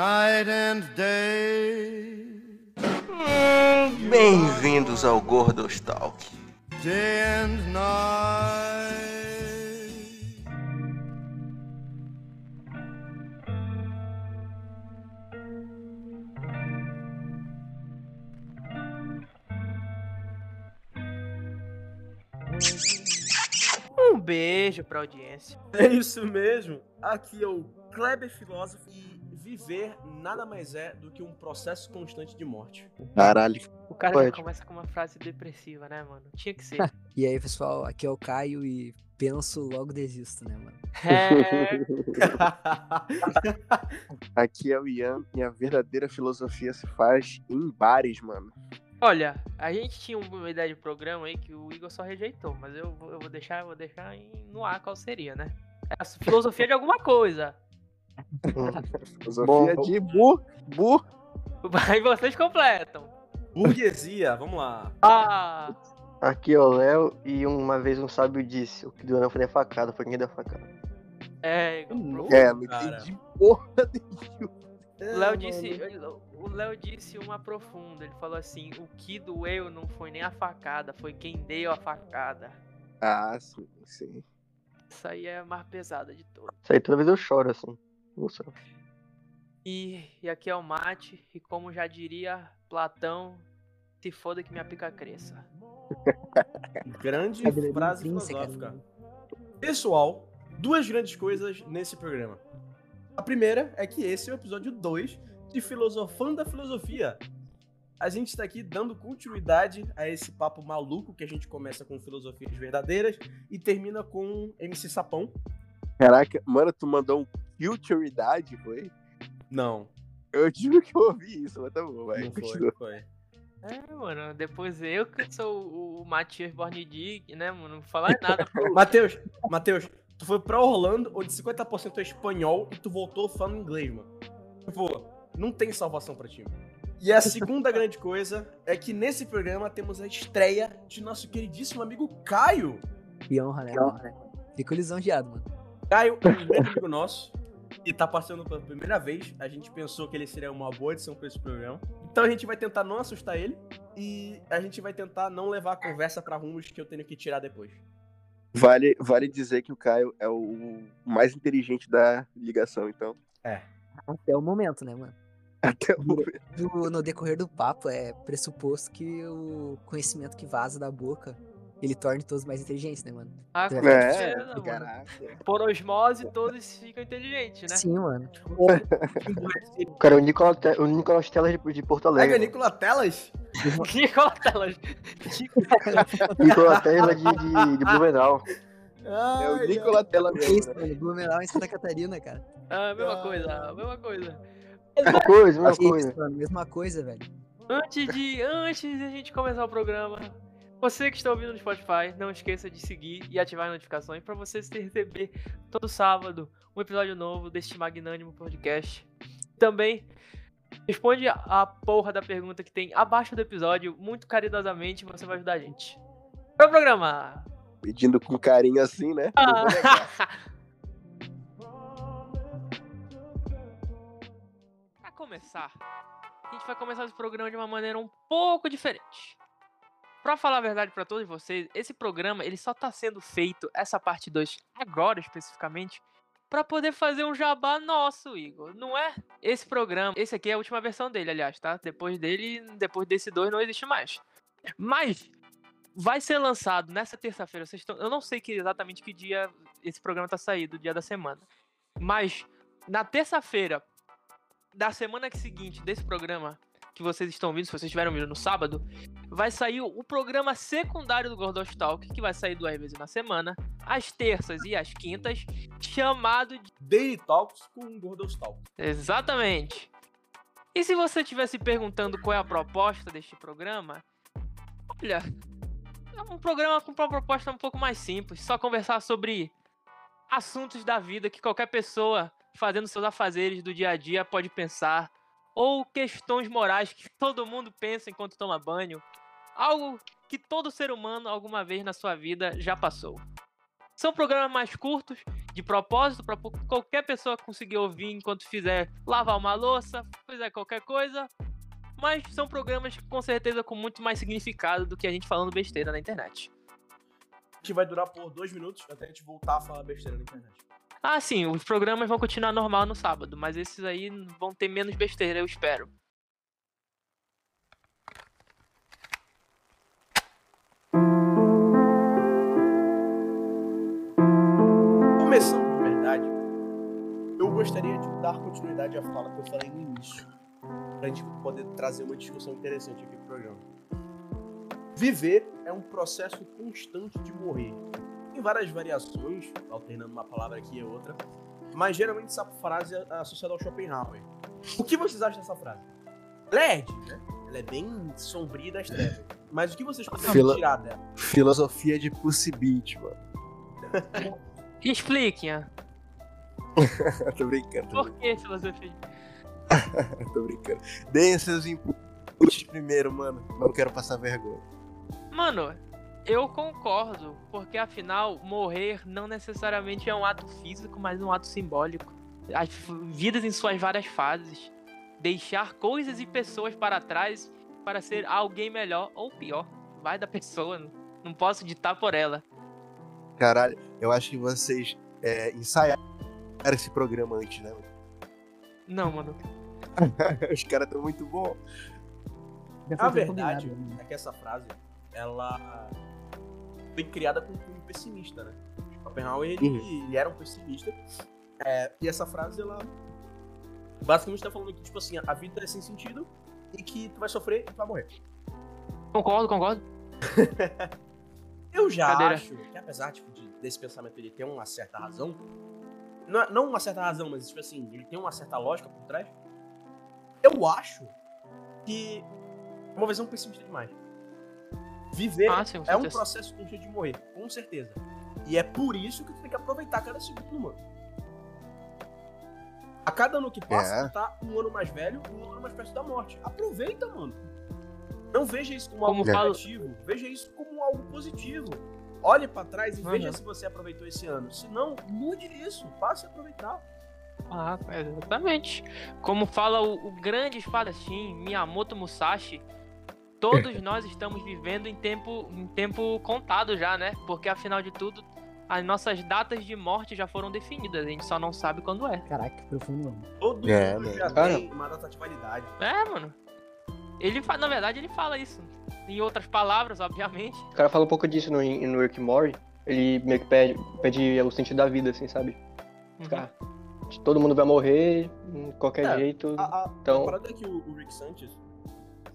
night and day, Bem-vindos ao Gordos Talk. day and night. Um beijo pra audiência. É isso mesmo. Aqui é o Kleber Filósofo e viver nada mais é do que um processo constante de morte. Caralho. O cara já começa com uma frase depressiva, né, mano? Tinha que ser. E aí, pessoal, aqui é o Caio e penso, logo desisto, né, mano? É, Aqui é o Ian e a verdadeira filosofia se faz em bares, mano. olha, a gente tinha uma ideia de programa aí que o Igor só rejeitou, mas eu, vou- eu vou deixar, eu vou deixar em- no ar qual seria, né? É a filosofia de alguma coisa. Filosofia de bu, bu. Aí vocês completam. Burguesia, vamos lá. Ah, Aqui é o Léo e uma vez um sábio disse: o que doeu não foi nem a facada, foi quem deu a facada. é. Nossa, É, não entendi porra nenhuma. O Léo disse, o Léo disse uma profunda. Ele falou assim: o que doeu não foi nem a facada, foi quem deu a facada. Ah, sim, sim. Essa aí é a mais pesada de todas. Isso aí toda vez eu choro assim. E, e aqui é o mate, e como já diria Platão, se foda que minha pica cresça. Grande frase filosófica. né? Pessoal, duas grandes coisas nesse programa. A primeira é que esse é o episódio 2 de Filosofando a Filosofia. A gente está aqui dando continuidade a esse papo maluco que a gente começa com filosofias verdadeiras e termina com MC Sapão. Caraca, mano, tu mandou um futuridade, foi? Não, Eu juro que eu ouvi isso, mas tá bom, vai. não foi, continua. foi. É, mano, depois eu que sou o, Matias Bornidig, né, mano? Não falar nada. pro- Matheus, Matheus, tu foi pra Orlando, onde 50% é espanhol, e tu voltou falando inglês, mano. Tipo, não tem salvação pra ti. mano. E a segunda grande coisa é que nesse programa temos a estreia de nosso queridíssimo amigo Caio. Que honra, né? mano? Fico lisonjeado, mano. Caio é um grande amigo nosso e tá passando pela primeira vez. A gente pensou que ele seria uma boa edição pra esse programa. Então a gente vai tentar não assustar ele e a gente vai tentar não levar a conversa pra rumos que eu tenho que tirar depois. Vale, vale dizer que o Caio é o mais inteligente da ligação, então. Até o momento, né, mano? Até o momento. No, no decorrer do papo, é pressuposto que o conhecimento que vaza da boca, ele torne todos mais inteligentes, né, mano? Ah, com É, certeza, mano. caraca. Por osmose, todos ficam inteligentes, né? Sim, mano. O cara é o Nicolas, o Nicolas Telas de, Porto Pega Alegre. Nicola Telas. Nicola Telas. Nicolas Telas de, de, de Blumenau. É o Nicola Tela É mesmo, isso, né? mano. Blumenau em Santa Catarina, cara. Ah, mesma coisa, mesma coisa. Mesma coisa, mesma coisa. isso, mano. Mesma coisa, velho. Antes de, antes de a gente começar o programa, você que está ouvindo no Spotify, não esqueça de seguir e ativar as notificações para você receber todo sábado um episódio novo deste magnânimo podcast. Também responde a- porra da pergunta que tem abaixo do episódio, muito caridosamente, você vai ajudar a gente. Para o programa. Pedindo com carinho assim, né? Ah. Começar, a gente vai começar esse programa de uma maneira um pouco diferente. Pra falar a verdade pra todos vocês, esse programa ele só tá sendo feito, essa parte 2, agora especificamente, pra poder fazer um jabá nosso, Igor. Não é esse programa, esse aqui é a última versão dele, aliás, tá? Depois dele, depois desse 2 não existe mais. Mas vai ser lançado nessa terça-feira. Eu não sei que exatamente que dia esse programa tá saído, dia da semana. Mas na terça-feira da semana seguinte desse programa que vocês estão ouvindo, se vocês estiverem ouvindo no sábado, vai sair o programa secundário do Gordos Talk, que vai sair duas vezes na semana, às terças e às quintas, chamado de... Daily Talks com Gordos Talk. Exatamente. E se você estiver se perguntando qual é a proposta deste programa, olha, é um programa com uma proposta um pouco mais simples, só conversar sobre assuntos da vida que qualquer pessoa fazendo seus afazeres do dia a dia pode pensar, ou questões morais que todo mundo pensa enquanto toma banho, algo que todo ser humano alguma vez na sua vida já passou. São programas mais curtos, de propósito, para qualquer pessoa conseguir ouvir enquanto fizer lavar uma louça, fizer qualquer coisa. Mas são programas com certeza com muito mais significado do que a gente falando besteira na internet. Que vai durar por dois minutos até a gente voltar a falar besteira na internet. Ah, sim, os programas vão continuar normal no sábado, mas esses aí vão ter menos besteira, eu espero. Começando de verdade, eu gostaria de dar continuidade à fala que eu falei no início, pra gente poder trazer uma discussão interessante aqui pro programa. Viver é um processo constante de morrer. Tem várias variações, alternando uma palavra aqui e outra, mas geralmente essa frase é associada ao Schopenhauer. O que vocês acham dessa frase? Ela é né? Ela é bem sombria das trevas. Mas o que vocês conseguem Fila- tirar dela? Filosofia de Pussy Beat, mano. Expliquem, tô brincando, tô por que filosofia? brincando, tô brincando. Deem seus inputs primeiro, mano. Não quero passar vergonha. Mano, eu concordo, porque afinal, morrer não necessariamente é um ato físico, mas um ato simbólico. As vidas em suas várias fases. Deixar coisas e pessoas para trás para ser alguém melhor ou pior. Vai da pessoa, não- não posso ditar por ela. Caralho, eu acho que vocês é, ensaiaram esse programa antes, né? mano? Não, mano. Os caras estão muito bons. A verdade combinado, né? é que essa frase, ela foi criada com um cunho pessimista, né? Schopenhauer, ele, Uhum. ele era um pessimista. É, e essa frase, ela basicamente tá falando que, tipo assim, a vida é sem sentido e que tu vai sofrer e tu vai morrer. Concordo, concordo. Eu já Cadeira. acho que, apesar tipo, de- desse pensamento ele ter uma certa razão, não, é- não uma certa razão, mas tipo assim, ele tem uma certa lógica por trás, eu acho que é uma visão pessimista demais. Viver Ah, sim, com é um processo constante de morrer, com certeza. E é por isso que tu tem que aproveitar cada segundo, mano. A cada ano que passa, É. tu tá um ano mais velho, um ano mais perto da morte. Aproveita, mano. Não veja isso como, Como algo falo- negativo, veja isso como algo positivo. Olhe pra trás e Uhum. veja se você aproveitou esse ano. Se não, mude isso, passe a aproveitar. Ah, exatamente. Como fala o, o grande espadachim Miyamoto Musashi, todos nós estamos vivendo em tempo, em tempo contado já, né? Porque afinal de tudo, as nossas datas de morte já foram definidas, a gente só não sabe quando é. Caraca, que profundo, mano. Todo É, mundo mano. já Cara. tem uma data de validade. É, mano. Ele fa... na verdade ele fala isso. Em outras palavras, obviamente. O cara fala um pouco disso no, no Rick Morty. Ele meio que pede, pede o sentido da vida, assim, sabe? Uhum. Cara, todo mundo vai morrer, de qualquer É, jeito. A, a, Então- a parada é que o, o Rick Sanchez,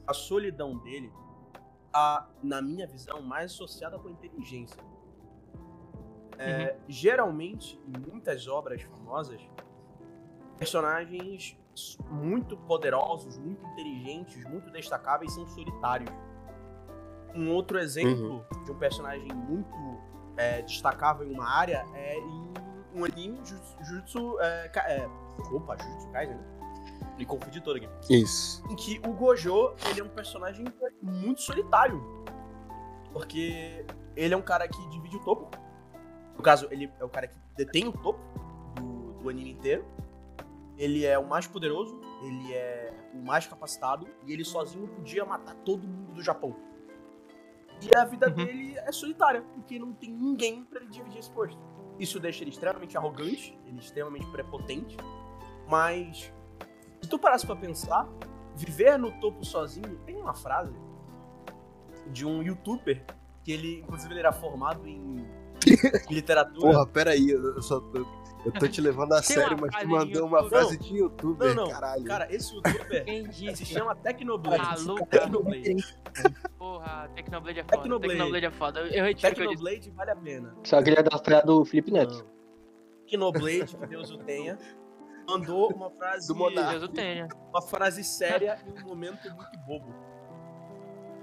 a solidão dele, tá, na minha visão, mais associada com a inteligência. É, Geralmente, em muitas obras famosas, personagens muito poderosos, muito inteligentes, muito destacáveis são solitários. Um outro exemplo de um personagem muito é, destacável em uma área é em um anime Jutsu. Jutsu é, é, opa, Jutsu Kaisen, né? Me confundi todo aqui. Isso. Em que o Gojo, ele é um personagem muito solitário. Porque ele é um cara que divide o topo. No caso, ele é o cara que detém o topo do, do anime inteiro. Ele é o mais poderoso, ele é o mais capacitado, e ele sozinho podia matar todo mundo do Japão. E a vida Uhum. dele é solitária, porque não tem ninguém pra ele dividir esse posto. Isso deixa ele extremamente arrogante, ele é extremamente prepotente, mas se tu parasse pra pensar, viver no topo sozinho, tem uma frase de um youtuber que ele, inclusive, ele era formado em literatura. Porra, peraí, eu só tô. Eu tô te levando a Tem sério, mas tu mandou uma youtuber. frase de youtuber, Não, não. caralho. Cara, esse youtuber Quem se chama Tecnoblade. Maluco. Tecnoblade. Porra, Tecnoblade é foda. Tecnoblade. Tecnoblade é foda. Eu retiro. Tecnoblade vale a pena. Só que ele é da praia do Felipe Neto. Não. Tecnoblade, que Deus o tenha, mandou uma frase, Do. Deus tenha. uma frase séria em um momento muito bobo.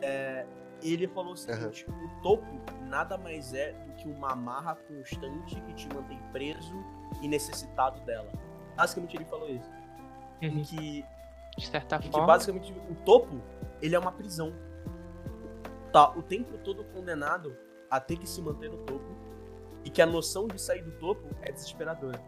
É, ele falou o seguinte: o topo nada mais é do que uma amarra constante que te mantém preso e necessitado dela. Basicamente ele falou isso. Em Uhum. que De certa que forma. basicamente o topo, ele é uma prisão. Tá o tempo todo condenado a ter que se manter no topo E que a noção de sair do topo é desesperadora.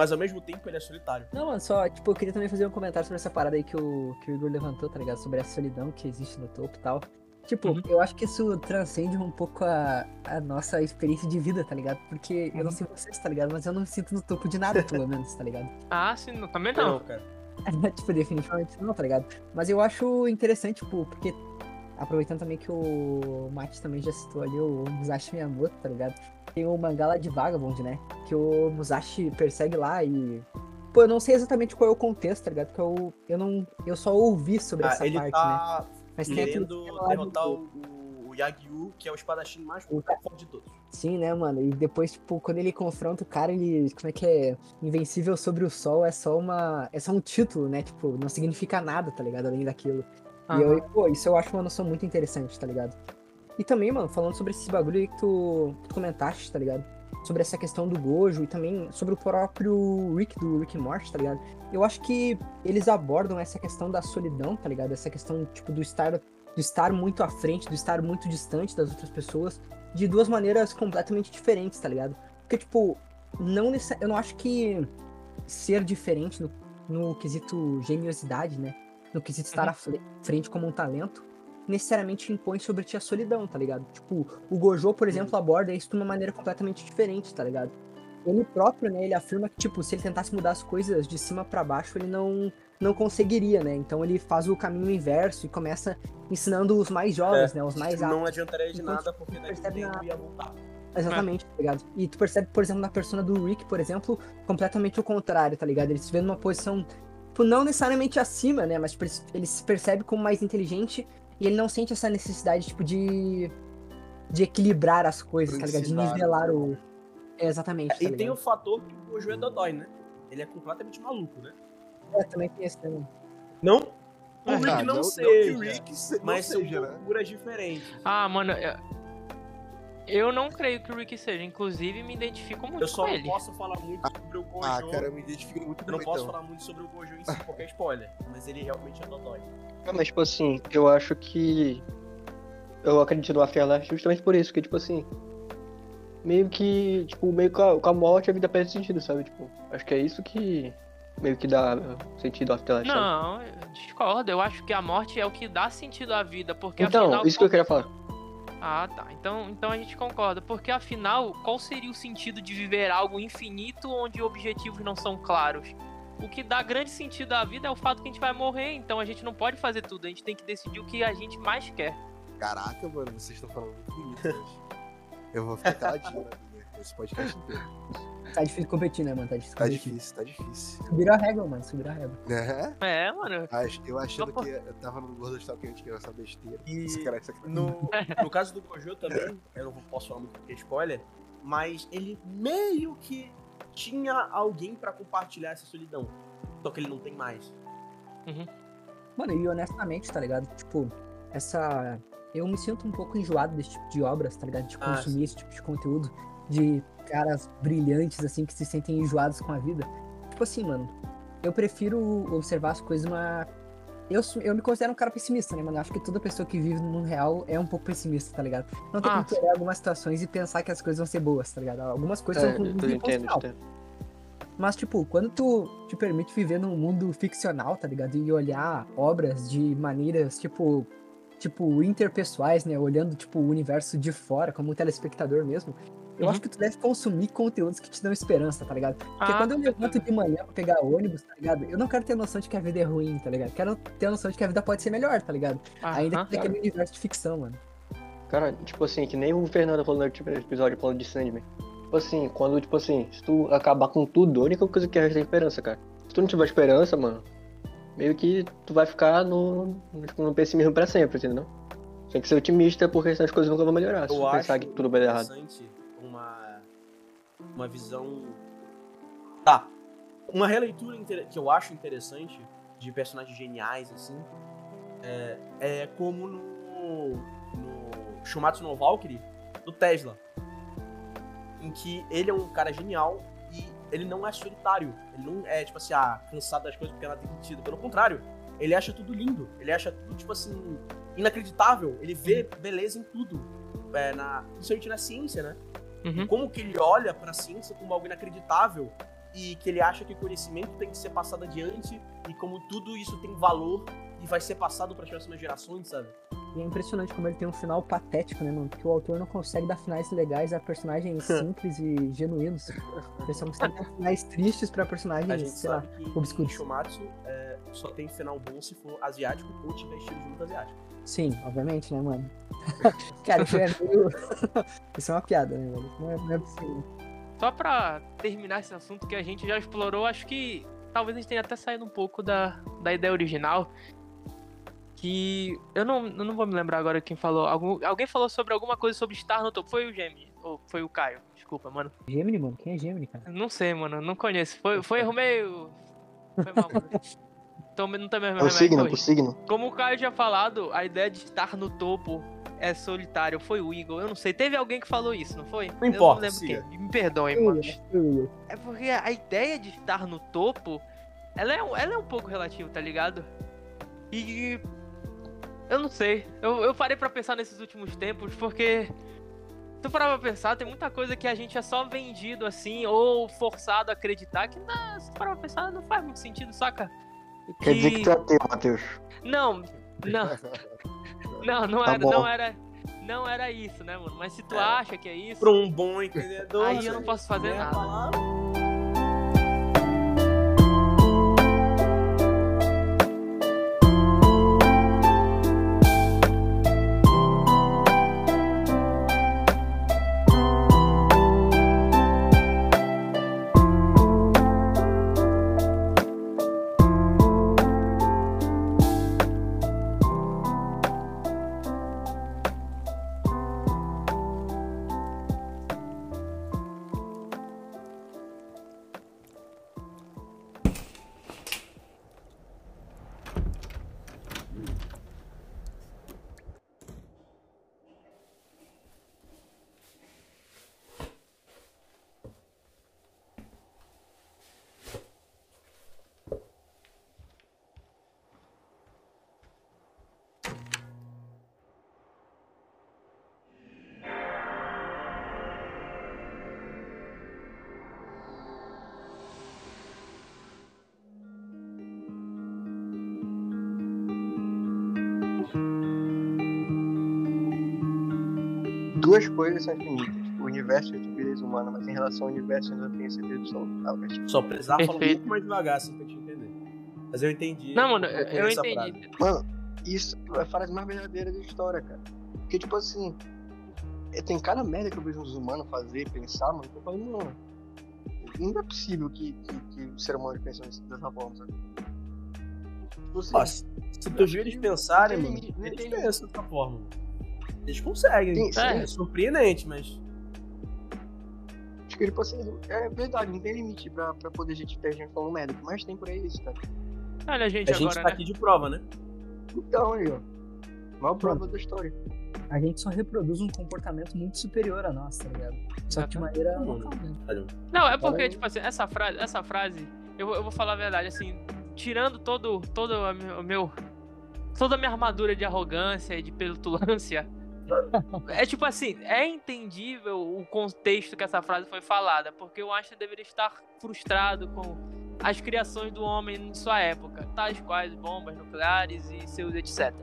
Mas ao mesmo tempo ele é solitário. Não, mano, só, tipo, eu queria também fazer um comentário sobre essa parada aí que o, que o Igor levantou, tá ligado? Sobre a solidão que existe no topo e tal. Tipo, Uhum. eu acho que isso transcende um pouco a, a nossa experiência de vida, tá ligado? Porque eu não sei vocês, tá ligado? Mas eu não me sinto no topo de nada, pelo menos, tá ligado? Ah, sim, não, também Não, não. cara. tipo, definitivamente não, tá ligado? Mas eu acho interessante, tipo, porque aproveitando também que o Mate também já citou ali o Musashi Miyamoto, tá ligado? Tem o mangá lá de Vagabond, né? Que o Musashi persegue lá e. Pô, eu não sei exatamente qual é o contexto, tá ligado? Porque eu, eu não. Eu só ouvi sobre Ah, essa ele parte, né? tá Mas tem aquele derrotar do- o, o Yagyu, que é o espadachim mais O forte de todos. Sim, né, mano? E depois, tipo, quando ele confronta o cara, ele. Como é que é? Invencível sobre o sol é só uma. É só um título, né? Tipo, não significa nada, tá ligado? Além daquilo. E eu, pô, isso eu acho uma noção muito interessante, tá ligado? E também, mano, falando sobre esse bagulho aí que tu, que tu comentaste, tá ligado? Sobre essa questão do Gojo e também sobre o próprio Rick do Rick Morty, tá ligado? Eu acho que eles abordam essa questão da solidão, tá ligado? Essa questão, tipo, do estar, do estar muito à frente, do estar muito distante das outras pessoas, de duas maneiras completamente diferentes, tá ligado? Porque, tipo, não necess... eu não acho que ser diferente no, no quesito geniosidade, né? No quesito estar à fre- frente como um talento, necessariamente impõe sobre ti a solidão, tá ligado? Tipo, o Gojo, por exemplo, aborda isso de uma maneira completamente diferente, tá ligado? Ele próprio, né, ele afirma que, tipo, se ele tentasse mudar as coisas de cima pra baixo, ele não, não conseguiria, né? Então ele faz o caminho inverso e começa ensinando os mais jovens, né? Os mais aptos. não adiantaria de Enquanto nada, porque daqui a percebe na- ia voltar. Exatamente, tá ligado? E tu percebe, por exemplo, na persona do Rick, por exemplo, completamente o contrário, tá ligado? Ele se vê numa posição, tipo, não necessariamente acima, né? Mas tipo, ele se percebe como mais inteligente e ele não sente essa necessidade, tipo, de. de equilibrar as coisas, tá ligado? De nivelar o. É, exatamente. Tá E tem o fator que o Gojo é dodói, né? Ele é completamente maluco, né? É, também tem esse tema. Não? O Ah, Rick não, que seja, o Rick se- não mas são seja, né? figuras diferentes. Ah, mano, eu, não creio que o Rick seja. Inclusive, me identifico muito Eu só com não ele. posso falar muito sobre o Gojo. Ah, cara, eu me identifico muito eu com não ele, posso então. falar muito sobre o Gojo em si, qualquer spoiler. Mas ele realmente é dodói. Ah, mas, tipo assim, eu acho que. Eu acredito no Afterlife justamente por isso, que, tipo assim. Meio que. Tipo, meio com a, com a morte a vida perde sentido, sabe? Tipo, acho que é isso que. Meio que dá sentido ao Afterlife. sabe? Não, eu discordo. Eu acho que a morte é o que dá sentido à vida. Porque Então, afinal. isso que eu queria falar. Ah, tá. Então, então a gente concorda. Porque afinal, qual seria o sentido de viver algo infinito onde objetivos não são claros? O que dá grande sentido à vida é o fato que a gente vai morrer. Então a gente não pode fazer tudo. A gente tem que decidir o que a gente mais quer. Caraca, mano, vocês estão falando muito bonito hoje. Eu vou ficar caladinho minha, esse podcast inteiro. Tá difícil competir, né, mano? Tá difícil Tá competir. difícil, tá difícil. Subiram a régua, mano. Subiram a régua. Né? É, mano. Eu achando Opa. que eu tava no Gordo Stalker que era essa besteira. E Esse cara, esse cara. no, no caso do Gojo também, eu não posso falar muito porque é spoiler, mas ele meio que tinha alguém pra compartilhar essa solidão. Só que ele não tem mais. Mano, e honestamente, tá ligado? Tipo, essa. Eu me sinto um pouco enjoado desse tipo de obras, tá ligado? De Ah, consumir esse tipo de conteúdo. De caras brilhantes, assim, que se sentem enjoados com a vida. Tipo assim, mano. Eu prefiro observar as coisas numa. Eu, eu me considero um cara pessimista, né, mano? Eu acho que toda pessoa que vive no real é um pouco pessimista, tá ligado? Não tem Ah, como olhar algumas situações e pensar que as coisas vão ser boas, tá ligado? Algumas coisas É, são ruins e entendo, entendo. Mas, tipo, quando tu te permite viver num mundo ficcional, tá ligado? E olhar obras de maneiras, tipo, tipo, interpessoais, né? Olhando, tipo, o universo de fora, como um telespectador mesmo. Eu Uhum. acho que tu deve consumir conteúdos que te dão esperança, tá ligado? Porque Ah, quando eu levanto de manhã pra pegar ônibus, tá ligado? Eu não quero ter noção de que a vida é ruim, tá ligado? Quero ter a noção de que a vida pode ser melhor, tá ligado? Ainda Aham. que naquele universo de ficção, mano. Cara, tipo assim, que nem o Fernando falou no último episódio falando de Sandman. Tipo assim, quando, tipo assim, se tu acabar com tudo, a única coisa que resta é esperança, cara. Se tu não tiver esperança, mano, meio que tu vai ficar no, tipo, no pessimismo pra sempre, entendeu? Tem que ser otimista, porque senão as coisas nunca vão melhorar. Se Eu tu acho pensar que tudo vai dar errado. Uma, uma visão. Tá. Uma releitura que eu acho interessante de personagens geniais, assim, é, é como no, no Shumatsu no Valkyrie, do Tesla. Em que ele é um cara genial e ele não é solitário. Ele não é, tipo assim, ah, cansado das coisas porque nada tem sentido. Pelo contrário, ele acha tudo lindo. Ele acha tudo, tipo assim, inacreditável. Ele vê beleza em tudo. É, na, principalmente na ciência, né? Uhum. Como que ele olha pra ciência como algo inacreditável e que ele acha que o conhecimento tem que ser passado adiante e como tudo isso tem valor e vai ser passado para as próximas gerações, sabe? E é impressionante como ele tem um final patético, né, mano? Porque o autor não consegue dar finais legais a personagens simples e genuínos. Ele só consegue dar finais tristes pra A personagens, gente sei lá. sabe que obscuros. Shumatsu é, só tem final bom se for asiático ou tiver estilo de luta asiático. Sim, obviamente, né, mano? Cara, isso é meio. isso é uma piada, né, mano? Não é, não é possível. Só pra terminar esse assunto que a gente já explorou, acho que talvez a gente tenha até saído um pouco da, da ideia original. Que eu não, eu não vou me lembrar agora quem falou. Algum, alguém falou sobre alguma coisa sobre estar no topo. Foi o Gemini. Ou foi o Caio. Desculpa, mano. Gemini, mano? Quem é Gemini, cara? Não sei, mano. Não conheço. Foi, foi erro meio. Foi mal, mano. Então, não tem mesmo É o signo, o signo. Como o Caio tinha falado, a ideia de estar no topo é solitário. Foi o Eagle. Eu não sei. Teve alguém que falou isso, não foi? Não eu importa, não lembro siga. quem. Me perdoem, mano. É porque a ideia de estar no topo, ela é, ela é um pouco relativa, tá ligado? E. Eu não sei. Eu, eu parei pra pensar nesses últimos tempos, porque. Se tu parar pra pensar, tem muita coisa que a gente é só vendido assim, ou forçado a acreditar, que não, se tu parar pra pensar, não faz muito sentido, saca? Quer dizer que tu é ateu, Matheus. Não, não. Não, não Tá era, bom. não era. Não era isso, né, mano? Mas se tu acha que é isso. Pra um bom entendedor. Aí eu não posso fazer nada. palavra. Duas coisas são infinitas. O universo e a estupidez humana, mas em relação ao universo ainda certeza absoluta. Albert. Só precisava falar um Perfeito. pouco mais devagar, assim, pra te entender. Mas eu entendi. Não, mano, eu eu, entendi. frase. Mano, isso é a frase mais verdadeira da história, cara. Porque, tipo assim, é- tem cada merda que eu vejo os humanos fazer, pensar, mano, que eu falo, mano, não é possível que, que, que o ser humano pense dessa forma, sabe? Tipo assim, Ó, se se tu viu eles pensarem, Não mano, tem- eles tem- pensam dessa forma. mano. Eles conseguem. Tem- É, surpreendente, mas. acho que, tipo assim, é verdade, não tem limite pra, pra poder gente ter gente falando merda. O que mais tem por aí isso, cara. Olha a gente A gente agora, tá né? aqui de prova, né? Então, aí, ó. Maior prova da história. A gente só reproduz um comportamento muito superior a nós, tá ligado? Só que de maneira Não, é porque, tipo assim, essa frase, essa frase, eu, vou- eu vou falar a verdade, assim, tirando todo, todo o meu. Toda a minha armadura de arrogância e de petulância. É tipo assim, é entendível o contexto que essa frase foi falada, porque o Einstein deveria estar frustrado com as criações do homem em sua época, tais quais bombas nucleares e seus etc.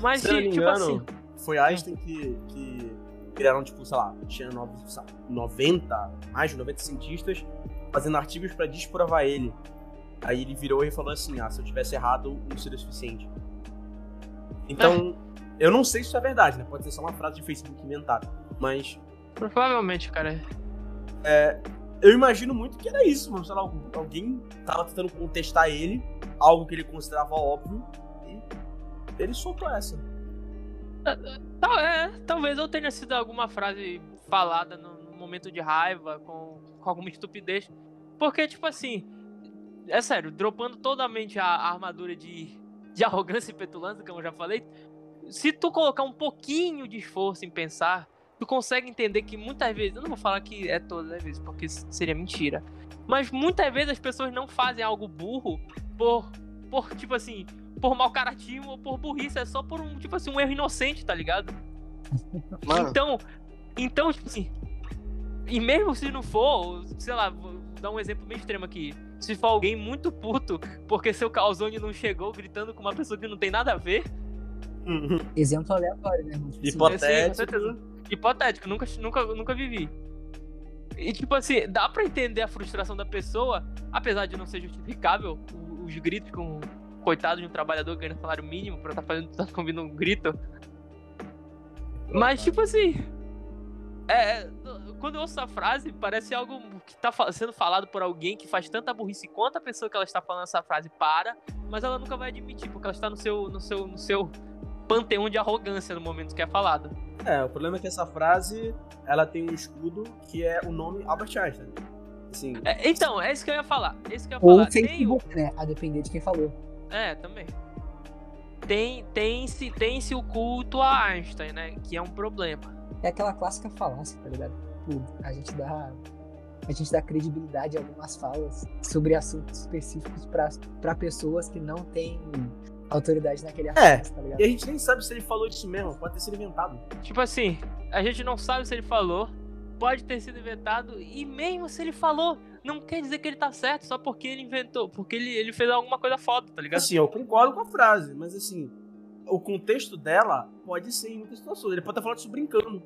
Mas, Se tipo engano, assim, foi Einstein que, que criaram, tipo, sei lá, tinha nove- sei lá, 90, mais de 90 cientistas fazendo artigos pra desprovar ele. Aí ele virou e falou assim: ah, se eu tivesse errado, não seria o suficiente. Então, eu não sei se isso é verdade, né? Pode ser só uma frase de Facebook inventada. Mas provavelmente, cara. eu imagino muito que era isso, mano. Sei lá, alguém tava tentando contestar ele, algo que ele considerava óbvio, e ele soltou essa. Tal- é, talvez eu tenha sido alguma frase falada no, no momento de raiva, com, com alguma estupidez. Porque, tipo assim, é sério, dropando totalmente a, a armadura de, de arrogância e petulância, como eu já falei, se tu colocar um pouquinho de esforço em pensar, tu consegue entender que muitas vezes, eu não vou falar que é todas as vezes, porque seria mentira, mas muitas vezes as pessoas não fazem algo burro por, por tipo assim, por mau caratismo ou por burrice, é só por um, tipo assim, um erro inocente, tá ligado? Mano, Então, então, tipo assim, E mesmo se não for, sei lá, vou dar um exemplo bem extremo aqui. Se for alguém muito puto porque seu calzone não chegou gritando com uma pessoa que não tem nada a ver. Exemplo aleatório, né? Tipo assim, Hipotético. com certeza. Hipotético, nunca, nunca, nunca vivi. E tipo assim, dá pra entender a frustração da pessoa, apesar de não ser justificável, os gritos com coitado de um trabalhador ganhando salário mínimo pra estar fazendo tá ouvindo um grito. Mas tipo assim. É, quando eu ouço essa frase, parece algo que tá fa- sendo falado por alguém que faz tanta burrice quanto a pessoa que ela está falando essa frase para, mas ela nunca vai admitir, porque ela está no seu, no seu, no seu panteão de arrogância no momento que é falado. É, o problema é que essa frase, ela tem um escudo que é o nome Albert Einstein. Assim, É, então, é isso que eu ia falar. É isso que eu ia Ou falar. Tem o- Facebook, né? A depender de quem falou. É, também. Tem, tem-se tem -se o culto a Einstein, né? Que é um problema. É aquela clássica falácia, tá ligado? A gente dá. A gente dá credibilidade a algumas falas sobre assuntos específicos pra pessoas que não têm autoridade naquele assunto, É, tá ligado? E a gente nem sabe se ele falou isso mesmo, pode ter sido inventado. Tipo assim, a gente não sabe se ele falou, pode ter sido inventado, e mesmo se ele falou, não quer dizer que ele tá certo só porque ele inventou, porque ele, ele fez alguma coisa foda, tá ligado? Assim, eu concordo com a frase, mas assim, o contexto dela pode ser em muitas situações. Ele pode estar falando isso brincando.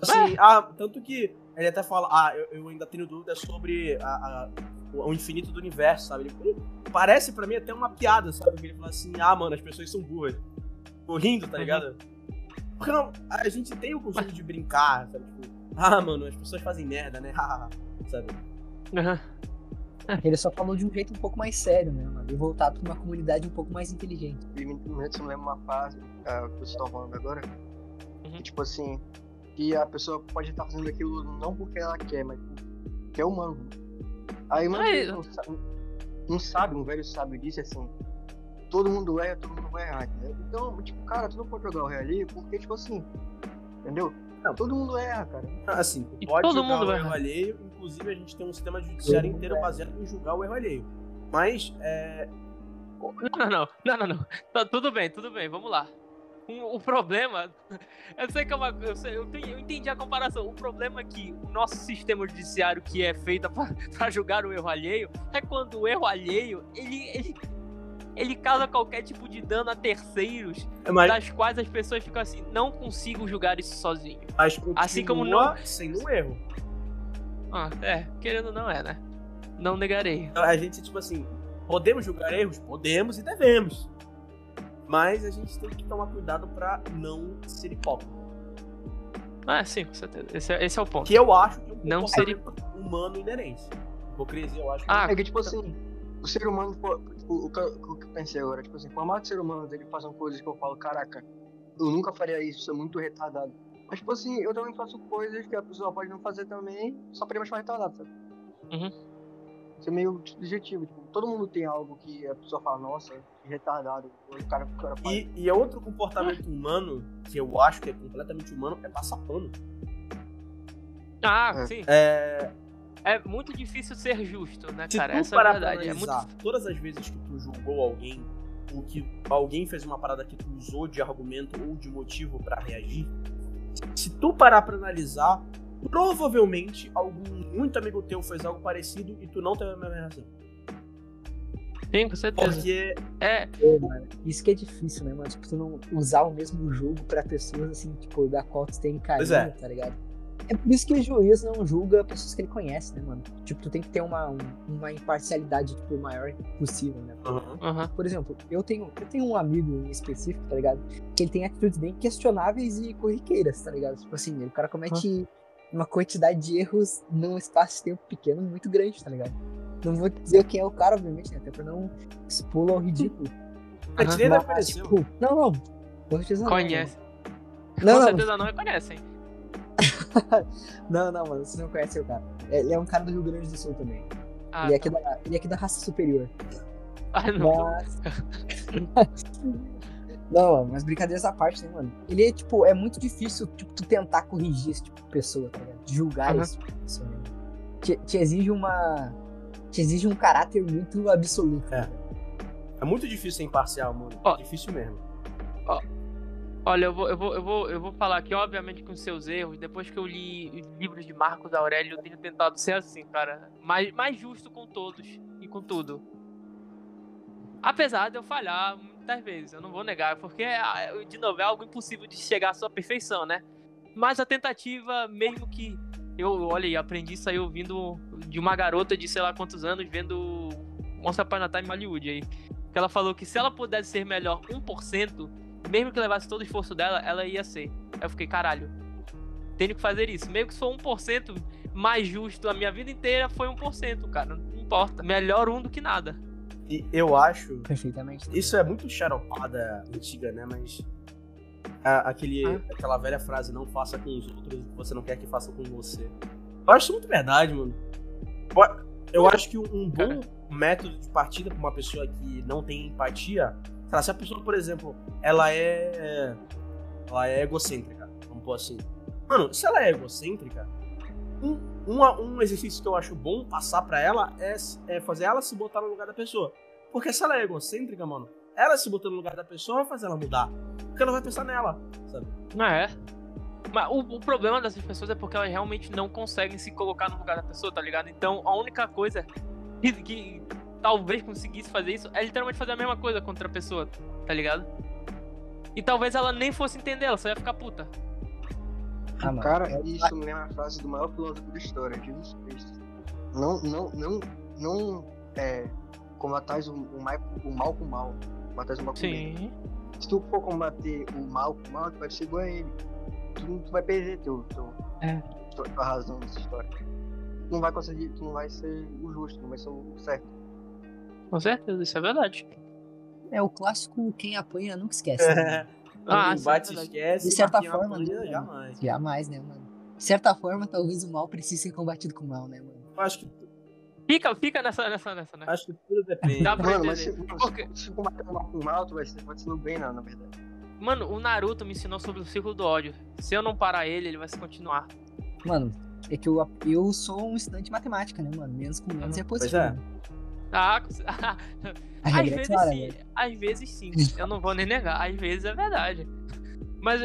Assim, ah, tanto que ele até fala, ah, eu, eu ainda tenho dúvidas sobre a- a- o infinito do universo, sabe? Ele, ele- parece pra mim até uma piada, sabe? Porque ele fala assim, ah, mano, as pessoas são burras. Tô rindo, tá Uhum. ligado? Porque não, a gente tem o costume de brincar, sabe? Tipo, ah, mano, as pessoas fazem merda, né? sabe? Aham. Ele só falou de um jeito um pouco mais sério, né, mano? E voltado pra uma comunidade um pouco mais inteligente. Primeiramente, eu lembro uma frase ah, que vocês estão falando agora. Uhum. Que, tipo assim, que a pessoa pode estar fazendo aquilo não porque ela quer, mas porque é humano. Aí, mano, Mas- não, não sabe, um velho sábio disse assim: todo mundo erra, todo mundo vai errar. Então, tipo, cara, tu não pode jogar o Real ali porque, tipo assim, entendeu? Não. Todo mundo erra, cara. Assim, tu pode todo julgar mundo o erro errar. alheio, inclusive a gente tem um sistema judiciário Todo inteiro baseado em julgar o erro alheio. Mas, é, Não, não, não, não, não, não. Tá, tudo bem, tudo bem, vamos lá. O, problema, eu sei que é uma, eu, sei, eu, tenho- eu entendi a comparação. O problema é que o nosso sistema judiciário, que é feito pra, pra julgar o erro alheio, é quando o erro alheio ele, ele, ele causa qualquer tipo de dano a terceiros, mas, das quais as pessoas ficam assim, não consigo julgar isso sozinho. mas assim como não- sendo um erro. Ah, é, querendo ou não é, né? Não negarei. Então, A gente, tipo assim, podemos julgar erros? Podemos e devemos. Mas a gente tem que tomar cuidado pra não ser hipócrita. Ah, sim, com certeza. Esse é, esse é o ponto. Que eu acho que é um Não comportamento humano inerente. Hipocrisia, eu acho que Ah, É que, tipo assim, o ser humano, tipo, o que, eu- o que eu pensei agora, tipo assim, por mais que o ser humano dele façam coisas que eu falo, caraca, eu nunca faria isso, isso é muito retardado. Mas, tipo assim, eu também faço coisas que a pessoa pode não fazer também, só pra mais retardado, sabe? Uhum. Isso é meio subjetivo, tipo, todo mundo tem algo que a pessoa fala, nossa, que retardado, o cara, o cara faz. E, e é outro comportamento humano, que eu acho que é completamente humano, é passar pano. Ah, É. sim. É, É muito difícil ser justo, né, se cara? tu Essa é a verdade. É muito analisar todas as vezes que tu julgou alguém, ou que alguém fez uma parada que tu usou de argumento ou de motivo pra reagir, se tu parar pra analisar, provavelmente algum muito amigo teu fez algo parecido e tu não teve a mesma reação. Sim, com certeza. Porque É, Pô, mano, isso que é difícil, né, mano? Tipo, tu não usar o mesmo jogo pra pessoas, assim, tipo, da qual tu tem carinho, é. tá ligado? É por isso que o juiz não julga pessoas que ele conhece, né, mano? Tipo, tu tem que ter uma, um- uma imparcialidade, tipo, maior possível, né? aham. Por exemplo, eu tenho, eu tenho um amigo em específico, tá ligado? Que ele tem atitudes bem questionáveis e corriqueiras, tá ligado? Tipo assim, o cara comete uma quantidade de erros num espaço de tempo pequeno muito grande, tá ligado? Não vou dizer quem é o cara, obviamente, né? Até pra não expor ao ridículo. a gente nem Mas, tipo, não, não. Com certeza não, Conhece. Não, com não. certeza não reconhecem. Não, não, mano, você não conhece o cara. Ele é um cara do Rio Grande do Sul também. Ah, ele, é tá. aqui da, ele é aqui da raça superior. Ah, não. Mas. não, mano, mas brincadeiras à parte, né, mano? Ele é, tipo, é muito difícil, tipo, tu tentar corrigir esse tipo de pessoa, tá ligado? Julgar Aham. esse tipo de pessoa, né? Te, te exige uma. Te exige um caráter muito absoluto. É. né? É muito difícil ser imparcial, mano. É difícil mesmo. Olha, eu vou, eu, vou, eu, vou, eu vou falar aqui, obviamente, com seus erros. Depois que eu li livros de Marcos Aurélio, eu tenho tentado ser assim, cara. Mais, mais justo com todos e com tudo. Apesar de eu falhar muitas vezes, eu não vou negar, porque, ah, de novo, é algo impossível de chegar à sua perfeição, né? Mas a tentativa, mesmo que eu, olha, aprendi isso aí ouvindo de uma garota de sei lá quantos anos, vendo Monster Upon a Time Hollywood aí. Que ela falou que se ela pudesse ser melhor 1%, mesmo que levasse todo o esforço dela, ela ia ser. Eu fiquei, caralho, tenho que fazer isso. Mesmo que for 1% mais justo a minha vida inteira, foi 1%, cara. Não importa. Melhor um do que nada. E eu acho. Perfeitamente. Isso é muito xaropada antiga, né? Mas. a- aquele, Ah. Aquela velha frase, não faça com os outros o que você não quer que façam com você. Eu acho isso muito verdade, mano. Eu- acho que um bom método de partida pra uma pessoa que não tem empatia. lá, se a pessoa, por exemplo, ela é. Ela é egocêntrica, vamos pôr assim. Mano, se ela é egocêntrica, um, uma- um exercício que eu acho bom passar pra ela é, é fazer ela se botar no lugar da pessoa. Porque se ela é egocêntrica, mano, ela se botando no lugar da pessoa vai fazer ela mudar. Porque ela vai pensar nela, sabe? Não é. Mas o, o problema dessas pessoas é porque elas realmente não conseguem se colocar no lugar da pessoa, tá ligado? Então a única coisa que, que talvez conseguisse fazer isso é literalmente fazer a mesma coisa contra a pessoa, tá ligado? E talvez ela nem fosse entender, ela só ia ficar puta. Ah, mano. Cara, eu- isso me lembra a frase do maior filósofo da história, Jesus Cristo. Não, não, não, não é, combatais o, o, mal, o mal com o mal. Combatais o mal com o bem. Sim. Se tu for combater o mal com o mal, tu vai ser igual a ele. Tu, tu vai perder teu, teu, É. tua, tua razão nessa história. Tu não vai conseguir, tu não vai ser o justo, não vai ser o certo. Com certeza, isso é verdade. É o clássico quem apanha nunca esquece. né? Ah, isso é bate esquece. De certa forma, né? jamais. Jamais, né, mano? De certa forma, talvez o mal precise ser combatido com o mal, né, mano? Eu acho que, Fica, fica nessa, nessa, nessa, né? acho que tudo depende. Dá pra Mano, mas se, Porque- se, se combater o mal com o mal, tu vai ser no bem, não, na verdade. Mano, o Naruto me ensinou sobre o ciclo do ódio. Se eu não parar ele, ele vai se continuar. Mano, é que eu, eu sou um estudante de matemática, né, mano? Menos com menos é positivo. é. né? Ah, A às é vezes sim, né? às vezes sim. Eu não vou nem negar, às vezes é verdade. Mas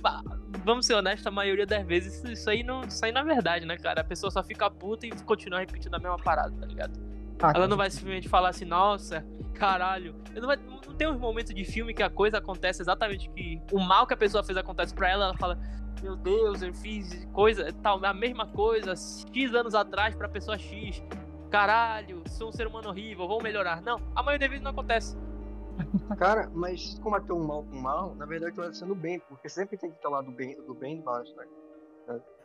bah, vamos ser honestos, a maioria das vezes isso- aí não, aí não é verdade, né, cara? A pessoa só fica puta e continua repetindo a mesma parada, tá ligado? Ah, Ela não vai simplesmente falar assim, nossa, caralho. Não, vai, não tem uns momentos de filme que a coisa acontece exatamente que o mal que a pessoa fez acontece pra ela, ela fala, meu Deus, eu fiz coisa, tal, a mesma coisa X anos atrás pra pessoa X. Caralho, sou um ser humano horrível, vou melhorar. Não, a maioria das vezes não acontece. Cara, mas se combater o mal com o mal, na verdade tu vai sendo bem, porque sempre tem que estar lá do bem, do bem e do mal história.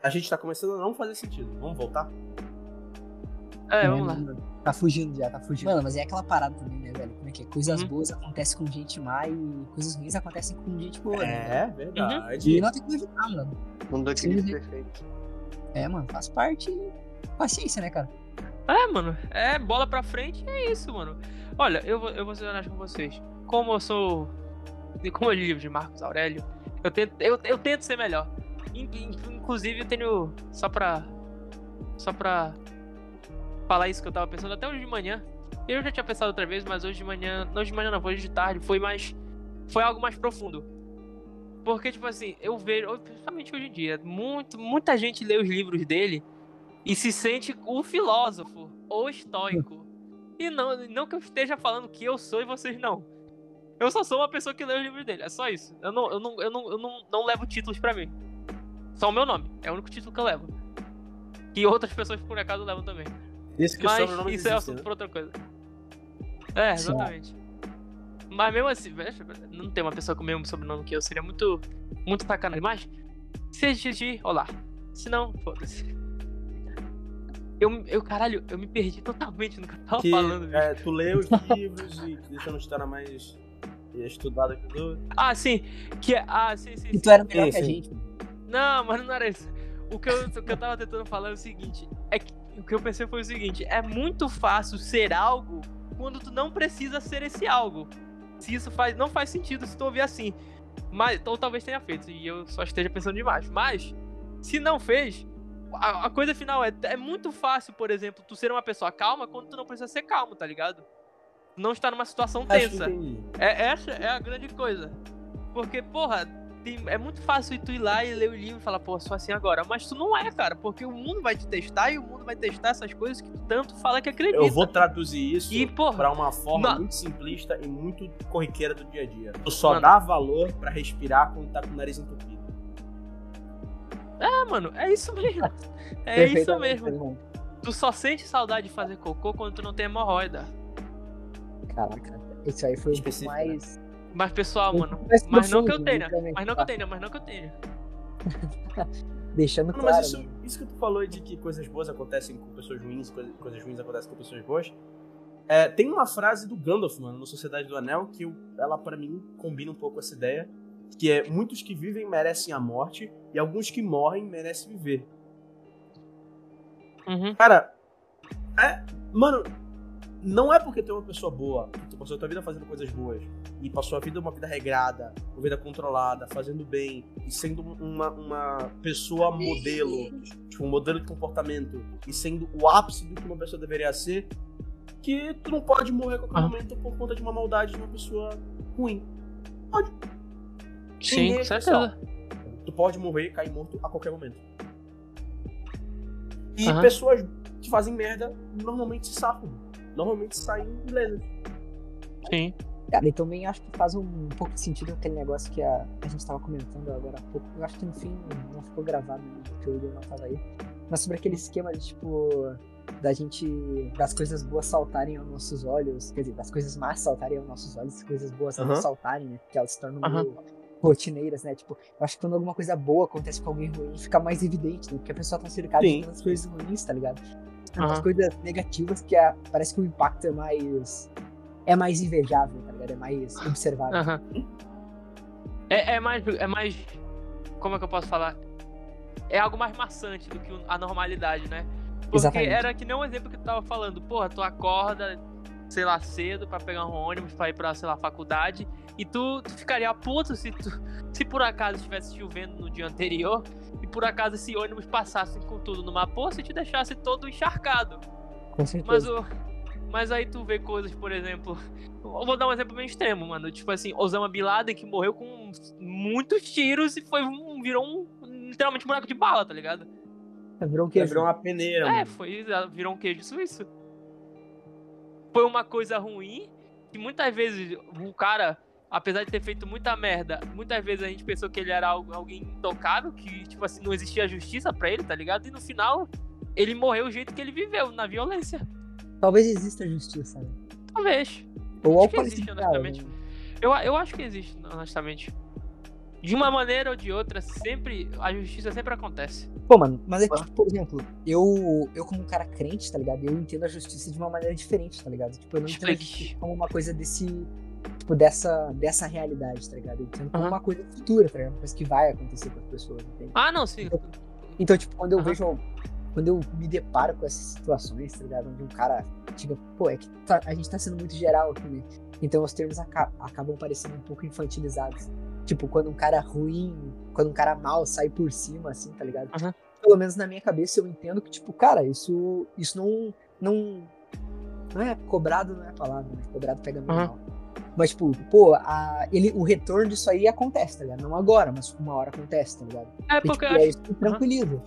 A gente tá começando a não fazer sentido. Vamos voltar? É, vamos lá. Tá fugindo já, tá fugindo. Mano, mas é aquela parada também, né, velho? Como é que é? Coisas Uhum. boas acontecem com gente má e coisas ruins acontecem com gente boa, né? É, verdade. E não tem como evitar, mano. Mundo Sim. perfeito. É, mano, faz parte. Paciência, né, cara? É, mano, é bola pra frente é isso, mano. Olha, eu vou, eu vou ser honesto com vocês. Como eu sou. Como eu li livro de Marcos Aurélio, eu tento, eu, eu tento ser melhor. In- in- Inclusive, eu tenho. Só pra. Só pra. Falar isso que eu tava pensando até hoje de manhã. Eu já tinha pensado outra vez, mas hoje de manhã. Não hoje de manhã, não, hoje de tarde. Foi mais. Foi algo mais profundo. Porque, tipo assim, eu vejo, principalmente hoje em dia, muito, muita gente lê os livros dele e se sente o filósofo ou estoico. E não, não que eu esteja falando que eu sou e vocês não. Eu só sou uma pessoa que lê os livros dele, é só isso. Eu não, eu não, eu não, eu não, não levo títulos pra mim. Só o meu nome, é o único título que eu levo. Que outras pessoas por acaso levam também. Isso que Mas isso é existe, assunto né? pra outra coisa. É, Sim. exatamente. Mas mesmo assim, não tem uma pessoa com o mesmo sobrenome que eu, seria muito, muito sacanagem. Mas, se existir, olá. Se não, foda-se. Eu, eu, caralho, eu me perdi totalmente no que eu tava Que, falando, bicho. é, tu lê os livros e deixando história mais estudada que os outros. Ah, sim. Que é. Ah, sim, sim. E sim. tu era melhor Sim, que a sim. gente. Não, mas não era isso. O que, eu, o que eu tava tentando falar é o seguinte: é que o que eu pensei foi o seguinte: é muito fácil ser algo quando tu não precisa ser esse algo. Se isso faz, não faz sentido se tu ouvir assim. Mas, ou talvez tenha feito, e eu só esteja pensando demais. Mas, se não fez, a, a coisa final é: é muito fácil, por exemplo, tu ser uma pessoa calma quando tu não precisa ser calmo, tá ligado? Não estar numa situação tensa. É, essa é a grande coisa. Porque, porra, tem- é muito fácil tu ir lá e ler o livro e falar, pô, sou assim agora. Mas tu não é, cara, porque o mundo vai te testar e o mundo vai testar essas coisas que tu tanto fala que acredita. Eu vou traduzir isso E, porra, pra uma forma muito simplista e muito corriqueira do dia a dia. Tu só Mano. dá valor pra respirar quando tá com o nariz entupido. Ah, mano, é isso mesmo. É isso mesmo. Tu só sente saudade de fazer cocô quando tu não tem hemorroida. Caraca, isso aí foi pouco Específico, mais. Mas, pessoal, mano, mas não que eu profundo, tenha. Mas não que eu tá? tenha, mas não que eu tenha. Deixando Não, claro. mas isso, né? isso que tu falou de que coisas boas acontecem com pessoas ruins, coisas, coisas ruins acontecem com pessoas boas. É, tem uma frase do Gandalf, mano, no Sociedade do Anel, que eu- ela pra mim combina um pouco essa ideia. Que é muitos que vivem merecem a morte e alguns que morrem merecem viver. Uhum. Cara, é. Mano, não é porque tu é uma pessoa boa, tu passou a tua vida fazendo coisas boas, e passou a vida uma vida regrada, uma vida controlada, fazendo bem, e sendo uma, uma pessoa modelo, tipo, um modelo de comportamento, e sendo o ápice do que uma pessoa deveria ser, que tu não pode morrer a qualquer momento por conta de uma maldade de uma pessoa ruim. Sim, é com especial. certeza. Tu pode morrer e cair morto a qualquer momento. E Aham. pessoas que fazem merda normalmente se safam. Normalmente saem ilesas. Sim. Cara, e também acho que faz um pouco de sentido aquele negócio que a, a gente tava comentando agora há pouco. Eu acho que no fim não ficou gravado, né, porque o Igor não tava aí. Mas sobre aquele esquema de, tipo, da gente. das coisas boas saltarem aos nossos olhos. Quer dizer, das coisas más saltarem aos nossos olhos, as coisas boas não Aham. saltarem, né? Porque elas se tornam Aham. meio rotineiras, né? Tipo, eu acho que quando alguma coisa boa acontece com alguém ruim, fica mais evidente, né? Porque a pessoa tá cercada Sim. de tantas coisas ruins, tá ligado? Tantas Aham. coisas negativas que a- parece que o impacto é mais. É mais invejável, tá ligado? É mais observável. Aham. É, é mais. É mais. Como é que eu posso falar? É algo mais maçante do que a normalidade, né? Porque Exatamente. era que nem um exemplo que tu tava falando. Porra, tu acorda, sei lá, cedo pra pegar um ônibus pra ir pra, sei lá, faculdade. E tu, tu ficaria puto se, tu, se por acaso estivesse chovendo no dia anterior. E por acaso esse ônibus passasse com tudo numa poça e te deixasse todo encharcado. Com certeza. Mas, o, mas aí tu vê coisas, por exemplo. Eu vou dar um exemplo bem extremo, mano. Tipo assim, Osama Bin Laden que morreu com muitos tiros e foi um, virou um literalmente um buraco de bala, tá ligado? Virou um Que queijo. virou uma peneira, É, mano. foi, virou um queijo suíço. Foi uma coisa ruim que muitas vezes o cara, apesar de ter feito muita merda, muitas vezes a gente pensou que ele era algo- alguém intocável, que tipo assim, não existia justiça pra ele, tá ligado? E no final ele morreu do jeito que ele viveu, na violência. Talvez exista justiça, né? Talvez. Ou Acho algo que existe, honestamente. né? Eu, eu acho que existe, honestamente. De uma maneira ou de outra, sempre. A justiça sempre acontece. Pô, mano, mas é que, tipo, por exemplo, eu, eu como um cara crente, tá ligado? Eu entendo a justiça de uma maneira diferente, tá ligado? Tipo, eu não entendo a Explique. justiça como uma coisa desse. Tipo, dessa, dessa realidade, tá ligado? Como Aham. uma coisa futura, tá ligado? Uma coisa que vai acontecer com as pessoas, entende? Ah, não, sim. Então, tipo, quando eu Aham. vejo. Quando eu me deparo com essas situações, tá ligado? Onde um cara diga, pô, é que tá- a gente tá sendo muito geral aqui, né? Então os termos aca- acabam parecendo um pouco infantilizados. Tipo, quando um cara ruim, quando um cara mal sai por cima, assim, tá ligado? Aham. Pelo menos na minha cabeça eu entendo que, tipo, cara, isso, isso não, não. Não é cobrado, não é a palavra, né? Cobrado pega Aham. mal. Mas, tipo, pô, a, ele, o retorno disso aí acontece, tá ligado? Não agora, mas uma hora acontece, tá ligado? É E, porque tipo, eu é acho. isso que tranquiliza.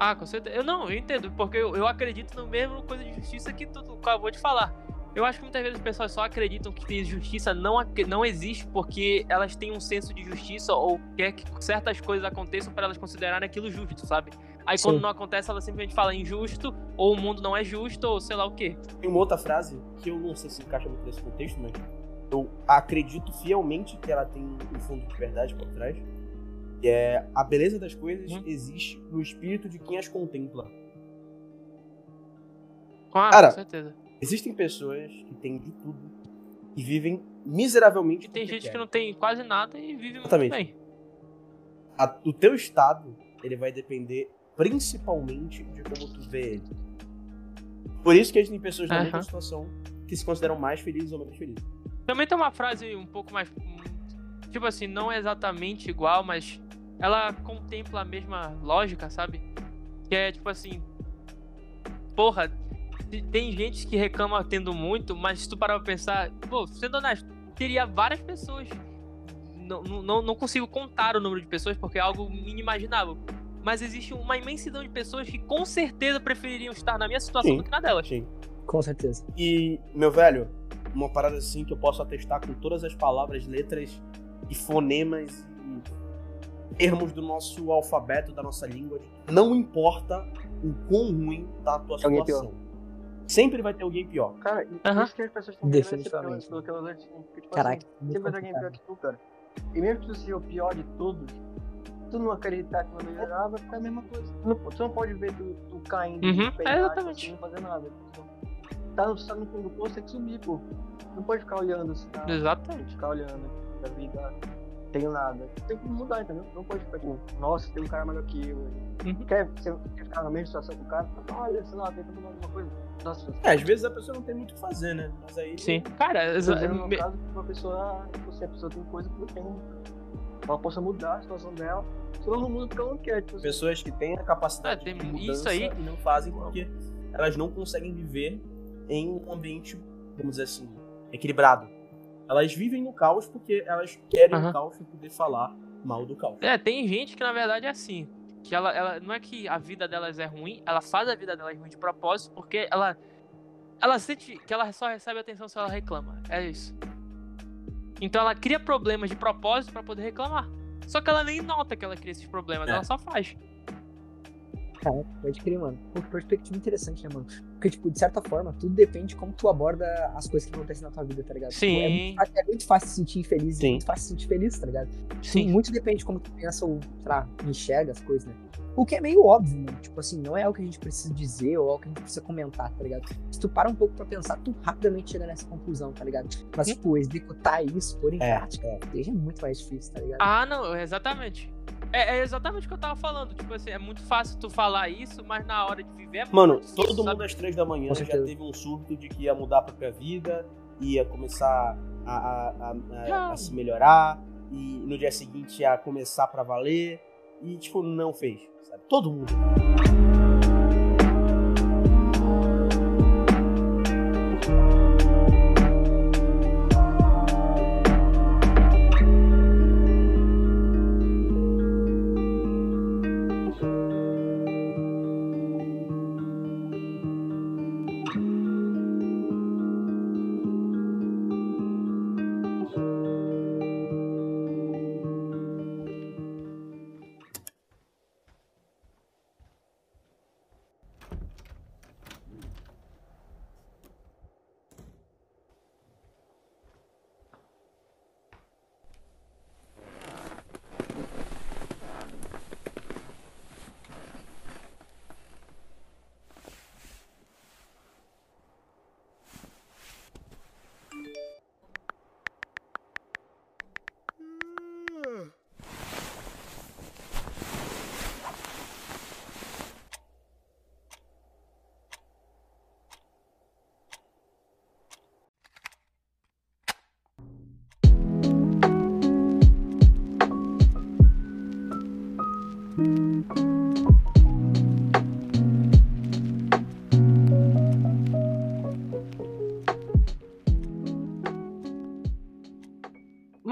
Ah, com certeza. Eu não, eu entendo, porque eu, eu acredito no mesmo coisa de justiça que tu, tu acabou de falar. Eu acho que muitas vezes as pessoas só acreditam que justiça não, não existe porque elas têm um senso de justiça ou quer que certas coisas aconteçam para elas considerarem aquilo justo, sabe? Aí quando Sim. não acontece, ela simplesmente fala injusto, ou o mundo não é justo, ou sei lá o quê. Tem uma outra frase que eu não sei se encaixa muito nesse contexto, mas eu acredito fielmente que ela tem um fundo de verdade por trás. Que é a beleza das coisas Uhum. existe no espírito de quem as contempla. Ah, Cara, com certeza. Existem pessoas que têm de tudo e vivem miseravelmente. E tem gente que não tem quase nada e vive Exatamente. muito bem. A- o teu estado ele vai depender principalmente de como tu vê ele. Por isso que existem pessoas na mesma Aham. situação que se consideram mais felizes ou menos felizes. Também tem uma frase um pouco mais. Tipo assim, não é exatamente igual, mas ela contempla a mesma lógica, sabe? Que é tipo assim. Porra, te- tem gente que reclama tendo muito, mas se tu parar pra pensar, pô, sendo honesto, teria várias pessoas não, não, não consigo contar o número de pessoas porque é algo inimaginável. Mas existe uma imensidão de pessoas que com certeza prefeririam estar na minha situação Sim. do que na delas. Sim. Com certeza. E, meu velho, uma parada assim que eu posso atestar com todas as palavras, letras e fonemas e termos do nosso alfabeto, da nossa língua. Não importa o quão ruim tá a tua É alguém situação. Sempre vai ter alguém pior. Cara, Aham. isso que as pessoas estão ser Definitivamente. pelo- tipo Caraca, assim, sempre vai ter alguém pior que tu, cara. E mesmo que tu seja o pior de todos, tu não acreditar que vai melhorar, vai ficar a mesma coisa. Tu não, tu não pode ver tu, tu caindo Uhum, de é, penhasco, exatamente. assim, não fazer nada. Tá, no- tá no fundo do poço, tem que subir, pô. Não pode ficar olhando assim, tá? Exatamente. ficar olhando a vida, tenho nada. Tem que mudar, entendeu? Não pode ficar tipo, nossa, tem um cara melhor que eu. Uhum. Quer, você quer ficar na mesma situação que o cara? Olha, sei lá, tenta mudar alguma coisa. Nossa, É, às vezes a pessoa não tem muito o que fazer, né? Mas aí. Sim. Cara, Tô exa- dizendo no me- caso uma pessoa, tipo, se a pessoa tem coisa que não tem, ela possa mudar a situação dela, só ela não muda porque ela não quer, tipo, assim. Pessoas que têm a capacidade É, tem de mudança isso aí. e não fazem porque elas não conseguem viver em um ambiente, vamos dizer assim, equilibrado. Elas vivem no caos porque elas querem Aham. o caos para poder falar mal do caos. É, tem gente que na verdade é assim. Que ela, ela não é que a vida delas é ruim, ela faz a vida delas ruim de propósito, porque ela. Ela sente que ela só recebe atenção se ela reclama. É isso. Então ela cria problemas de propósito pra poder reclamar. Só que ela nem nota que ela cria esses problemas, É. ela só faz. Cara, pode crer, mano. Pô, perspectiva interessante, né, mano? Porque, tipo, de certa forma, tudo depende de como tu aborda as coisas que acontecem na tua vida, tá ligado? Tipo, é, Sim. muito fácil, é muito fácil se sentir infeliz Sim. e muito fácil se sentir feliz, tá ligado? Sim. Muito depende de como tu pensa ou, sei lá, enxerga as coisas, né? O que é meio óbvio, mano. Tipo assim, não é algo que a gente precisa dizer ou algo que a gente precisa comentar, tá ligado? Se tu para um pouco pra pensar, tu rapidamente chega nessa conclusão, tá ligado? Mas, Hum. tipo, executar isso, pôr em É, prática, deixa muito mais difícil, tá ligado? Ah, não, exatamente. É, é exatamente o que eu tava falando. Tipo assim, é muito fácil tu falar isso, mas na hora de viver é Mano, difícil, todo sabe? mundo às três da manhã já teve um surto de que ia mudar a própria vida, ia começar a, a- a- a- se melhorar, e no dia seguinte ia começar pra valer, e tipo, não fez, sabe? Todo mundo.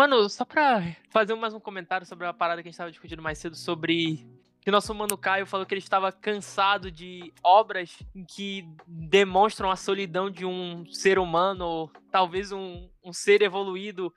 Mano, só pra fazer mais um comentário sobre a parada que a gente tava discutindo mais cedo sobre que nosso mano Caio falou que ele estava cansado de obras que demonstram a solidão de um ser humano, ou talvez um, um ser evoluído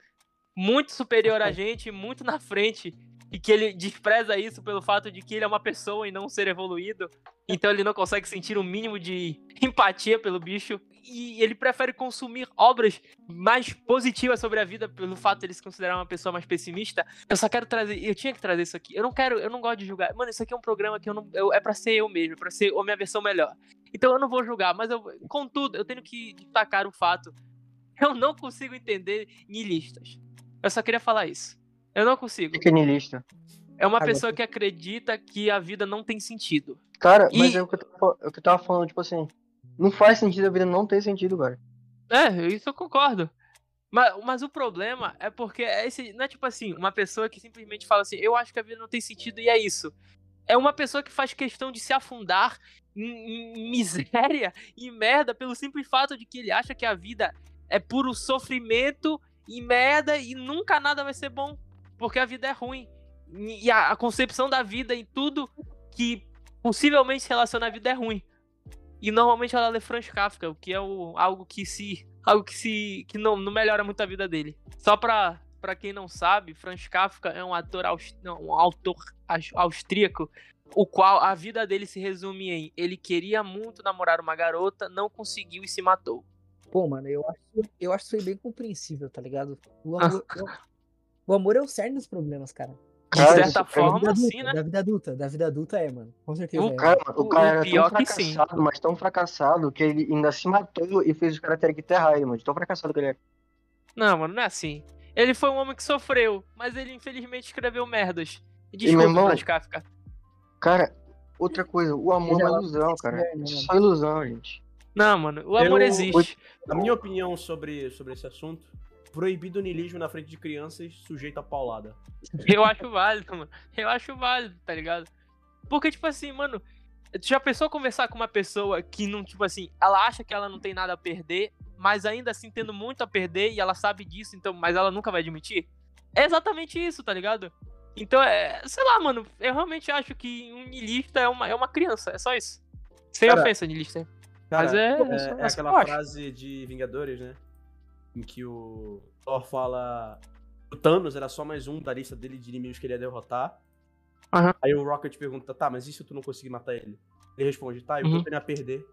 muito superior a gente, muito na frente, e que ele despreza isso pelo fato de que ele é uma pessoa e não um ser evoluído. Então ele não consegue sentir o mínimo de empatia pelo bicho. E ele prefere consumir obras mais positivas sobre a vida pelo fato de ele se considerar uma pessoa mais pessimista. Eu só quero trazer, eu tinha que trazer isso aqui. Eu não quero, eu não gosto de julgar. Mano, isso aqui é um programa que eu não, eu- é pra ser eu mesmo, é pra ser a minha versão melhor. Então eu não vou julgar, mas eu, contudo, eu tenho que destacar o fato. Eu não consigo entender nihilistas. Eu só queria falar isso. Eu não consigo. Que niilista. É uma Ah, pessoa que acredita que a vida não tem sentido. Cara, mas E- é o que, eu tava, é o que eu tava falando, tipo assim, não faz sentido a vida não ter sentido, cara. É, isso eu concordo. Mas, mas o problema é porque é esse, não é tipo assim, uma pessoa que simplesmente fala assim, eu acho que a vida não tem sentido e é isso. É uma pessoa que faz questão de se afundar em, em miséria e merda pelo simples fato de que ele acha que a vida é puro sofrimento e merda e nunca nada vai ser bom. Porque a vida é ruim. E a, a concepção da vida e tudo que possivelmente se relaciona à vida é ruim. E normalmente ela lê Franz Kafka, o que é o, algo que se. Algo que se. que não, não melhora muito a vida dele. Só pra, pra quem não sabe, Franz Kafka é um ator não, um autor aus- austríaco, o qual a vida dele se resume em ele queria muito namorar uma garota, não conseguiu e se matou. Pô, mano, eu acho, eu acho isso aí bem compreensível, tá ligado? O amor, o, amor é o cerne dos problemas, cara. De Cara, certa é Da forma, vida adulta, sim, né? Da vida adulta, da vida adulta é, mano. Com certeza. O é. Cara, mano, o cara o era pior tão que sim. fracassado, mas tão fracassado que ele ainda se matou e fez os caras terem que enterrar ele, mano. de Tão fracassado que ele é. Não, mano, não é assim. Ele foi um homem que sofreu, mas ele infelizmente escreveu merdas. E meu Desculpa, irmão- Kafka. Cara, outra coisa, o amor é é uma ilusão, cara. mulher, É né, só ilusão, gente. Não, mano, o amor Eu- existe. A minha opinião sobre, sobre esse assunto: proibido o niilismo na frente de crianças sujeito a paulada. Eu acho válido, mano. Eu acho válido, tá ligado? Porque, tipo assim, mano, tu já pensou conversar com uma pessoa que não, tipo assim, ela acha que ela não tem nada a perder, mas ainda assim tendo muito a perder e ela sabe disso, então, mas ela nunca vai admitir? É exatamente isso, tá ligado? Então, é, sei lá, mano, eu realmente acho que um niilista é uma, é uma criança, é só isso. Sem Cara, ofensa, niilista. Cara, Mas é, é, é é aquela frase de Vingadores, né? Em que o Thor fala. O Thanos era só mais um da lista dele de inimigos que ele ia derrotar. Aham. Aí o Rocket pergunta, tá, mas e se tu não conseguir matar ele? Ele responde, tá, eu Uhum. uhum. tenho a perder.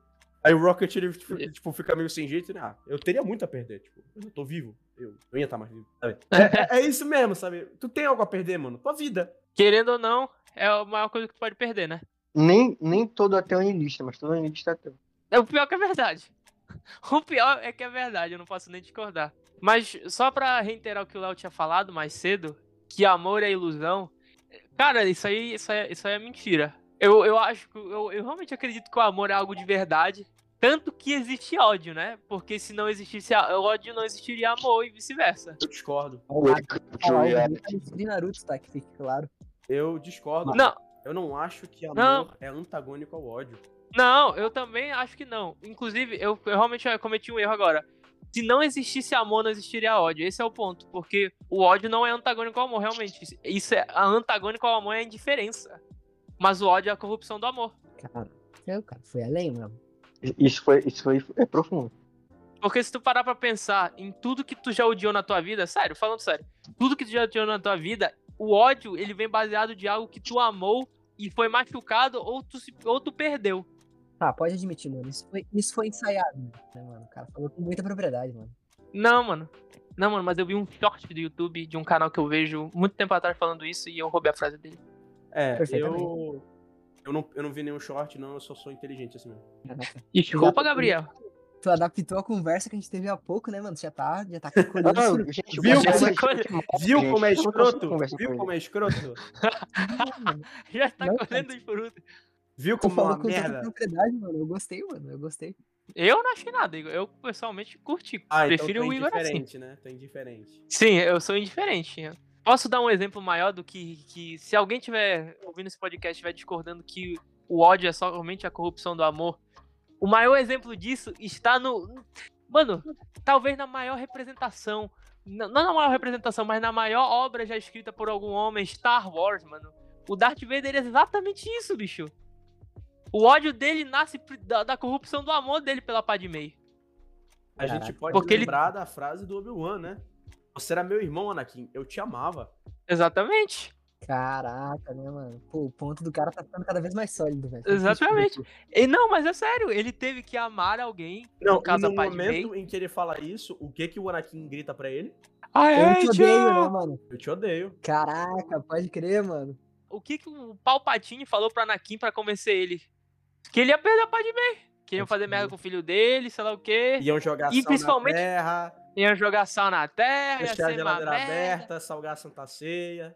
Aí o Rocket, ele, tipo, tipo, fica meio sem jeito, né? Ah, eu teria muito a perder, tipo, eu tô vivo, eu não ia estar mais vivo, sabe? É, é isso mesmo, sabe? Tu tem algo a perder, mano, tua vida. Querendo ou não, é a maior coisa que tu pode perder, né? Nem, nem todo ateu é niilista, mas todo niilista é ateu. É o pior que é verdade. O pior é que é verdade, eu não posso nem discordar. Mas só pra reiterar o que o Léo tinha falado mais cedo, que amor é ilusão. Cara, isso aí, isso aí, isso aí é mentira. Eu, eu acho que eu, eu realmente acredito que o amor é algo de verdade. Tanto que existe ódio, né? Porque se não existisse ódio, não existiria amor e vice-versa. Eu discordo. Naruto de Naruto, tá? Que fique claro. Eu discordo. Não, Eu não acho que amor Não. é antagônico ao ódio. Não, eu também acho que não. Inclusive, eu, eu realmente cometi um erro agora. Se não existisse amor, não existiria ódio. Esse é o ponto. Porque o ódio não é antagônico ao amor, realmente. Isso é a antagônico ao amor é a indiferença. Mas o ódio é a corrupção do amor. Cara, eu, cara, foi além, mano. Isso foi, isso foi é profundo. Porque se tu parar pra pensar em tudo que tu já odiou na tua vida, sério, falando sério, tudo que tu já odiou na tua vida, o ódio, ele vem baseado de algo que tu amou e foi machucado ou tu, se- ou tu perdeu. Tá, pode admitir, mano. Isso foi, isso foi ensaiado, né, mano? O cara falou com muita propriedade, mano. Não, mano. Não, mano, mas eu vi um short do YouTube de um canal que eu vejo muito tempo atrás falando isso e eu roubei a frase dele. É, eu. Eu não, eu não vi nenhum short, não, eu só sou inteligente assim mesmo. Desculpa, Gabriel. Tu adaptou a conversa que a gente teve há pouco, né, mano? Já tá, já tá colhendo isso. gente, Viu o cara como é é- Viu gente. como é não escroto? Viu com como é escroto? Já tá Não, colhendo os frutos. Viu como falou uma merda? propriedade, mano. Eu gostei, mano. Eu gostei. Eu não achei nada, Igor. Eu pessoalmente curti. Ah, então Prefiro é o Igor assim. indiferente, né? É indiferente. Sim, eu sou indiferente. Posso dar um exemplo maior do que, que se alguém tiver ouvindo esse podcast estiver discordando que o ódio é somente a corrupção do amor, o maior exemplo disso está no. Mano, talvez na maior representação. Não não na maior representação, mas na maior obra já escrita por algum homem, Star Wars, mano. O Darth Vader é exatamente isso, bicho. O ódio dele nasce da, da corrupção do amor dele pela Padmé. A Caraca. gente pode Porque ele- lembrar da frase do Obi-Wan, né? Você era meu irmão, Anakin. Eu te amava. Exatamente. Caraca, né, mano? Pô, o ponto do cara tá ficando cada vez mais sólido, velho. Exatamente. E não, mas é sério, ele teve que amar alguém. Não, no caso, no momento em que ele fala isso, o que que o Anakin grita pra ele? I Eu te odeio, né, mano? Eu te odeio. Caraca, pode crer, mano. O que, que o Palpatine falou pro Anakin pra convencer ele? Que ele ia perder a Padmé. Que iam Pode fazer merda com o filho dele, sei lá o quê. Iam jogar E sal principalmente- na terra, Iam jogar sal na terra, ia deixar a ser uma geladeira aberta, salgar a Santa Ceia.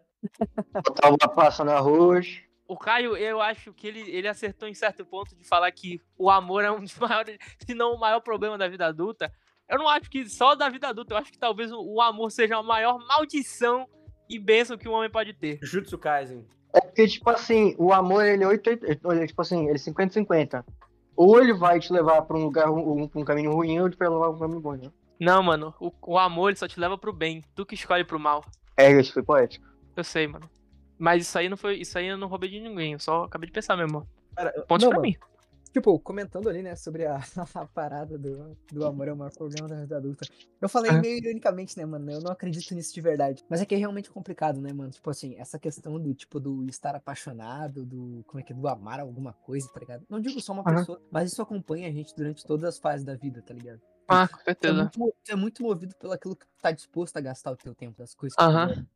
Botar uma passa no arroz. O Caio, eu acho que ele, ele acertou em certo ponto de falar que o amor é um dos maiores, se não o maior problema da vida adulta. Eu não acho que só da vida adulta, eu acho que talvez o, o amor seja a maior maldição e bênção que um homem pode ter. Jutsu Kaisen. É porque, tipo assim, o amor, ele é 80, ele, tipo assim, ele é 50-50. Ou ele vai te levar pra um lugar, pra um caminho ruim, ou ele vai levar pra um caminho bom, né? Não, mano, o, o amor ele só te leva pro bem, tu que escolhe pro mal. É, isso foi poético. Eu sei, mano. Mas isso aí não foi. Isso aí eu não roubei de ninguém. Eu só acabei de pensar mesmo. Cara, Pontos Não, pra mano. mim. Tipo, comentando ali, né, sobre a, a parada do, do amor é o maior problema da vida adulta. Eu falei meio ironicamente, né, mano? Eu não acredito nisso de verdade. Mas é que é realmente complicado, né, mano? Tipo assim, essa questão do, tipo, do estar apaixonado, do, como é que é, do amar alguma coisa, tá ligado? Não digo só uma pessoa, mas isso acompanha a gente durante todas as fases da vida, tá ligado? Ah, com Tu é, certeza. muito, mo- tu é muito movido pelo aquilo que tu tá disposto a gastar o teu tempo, das coisas que tu.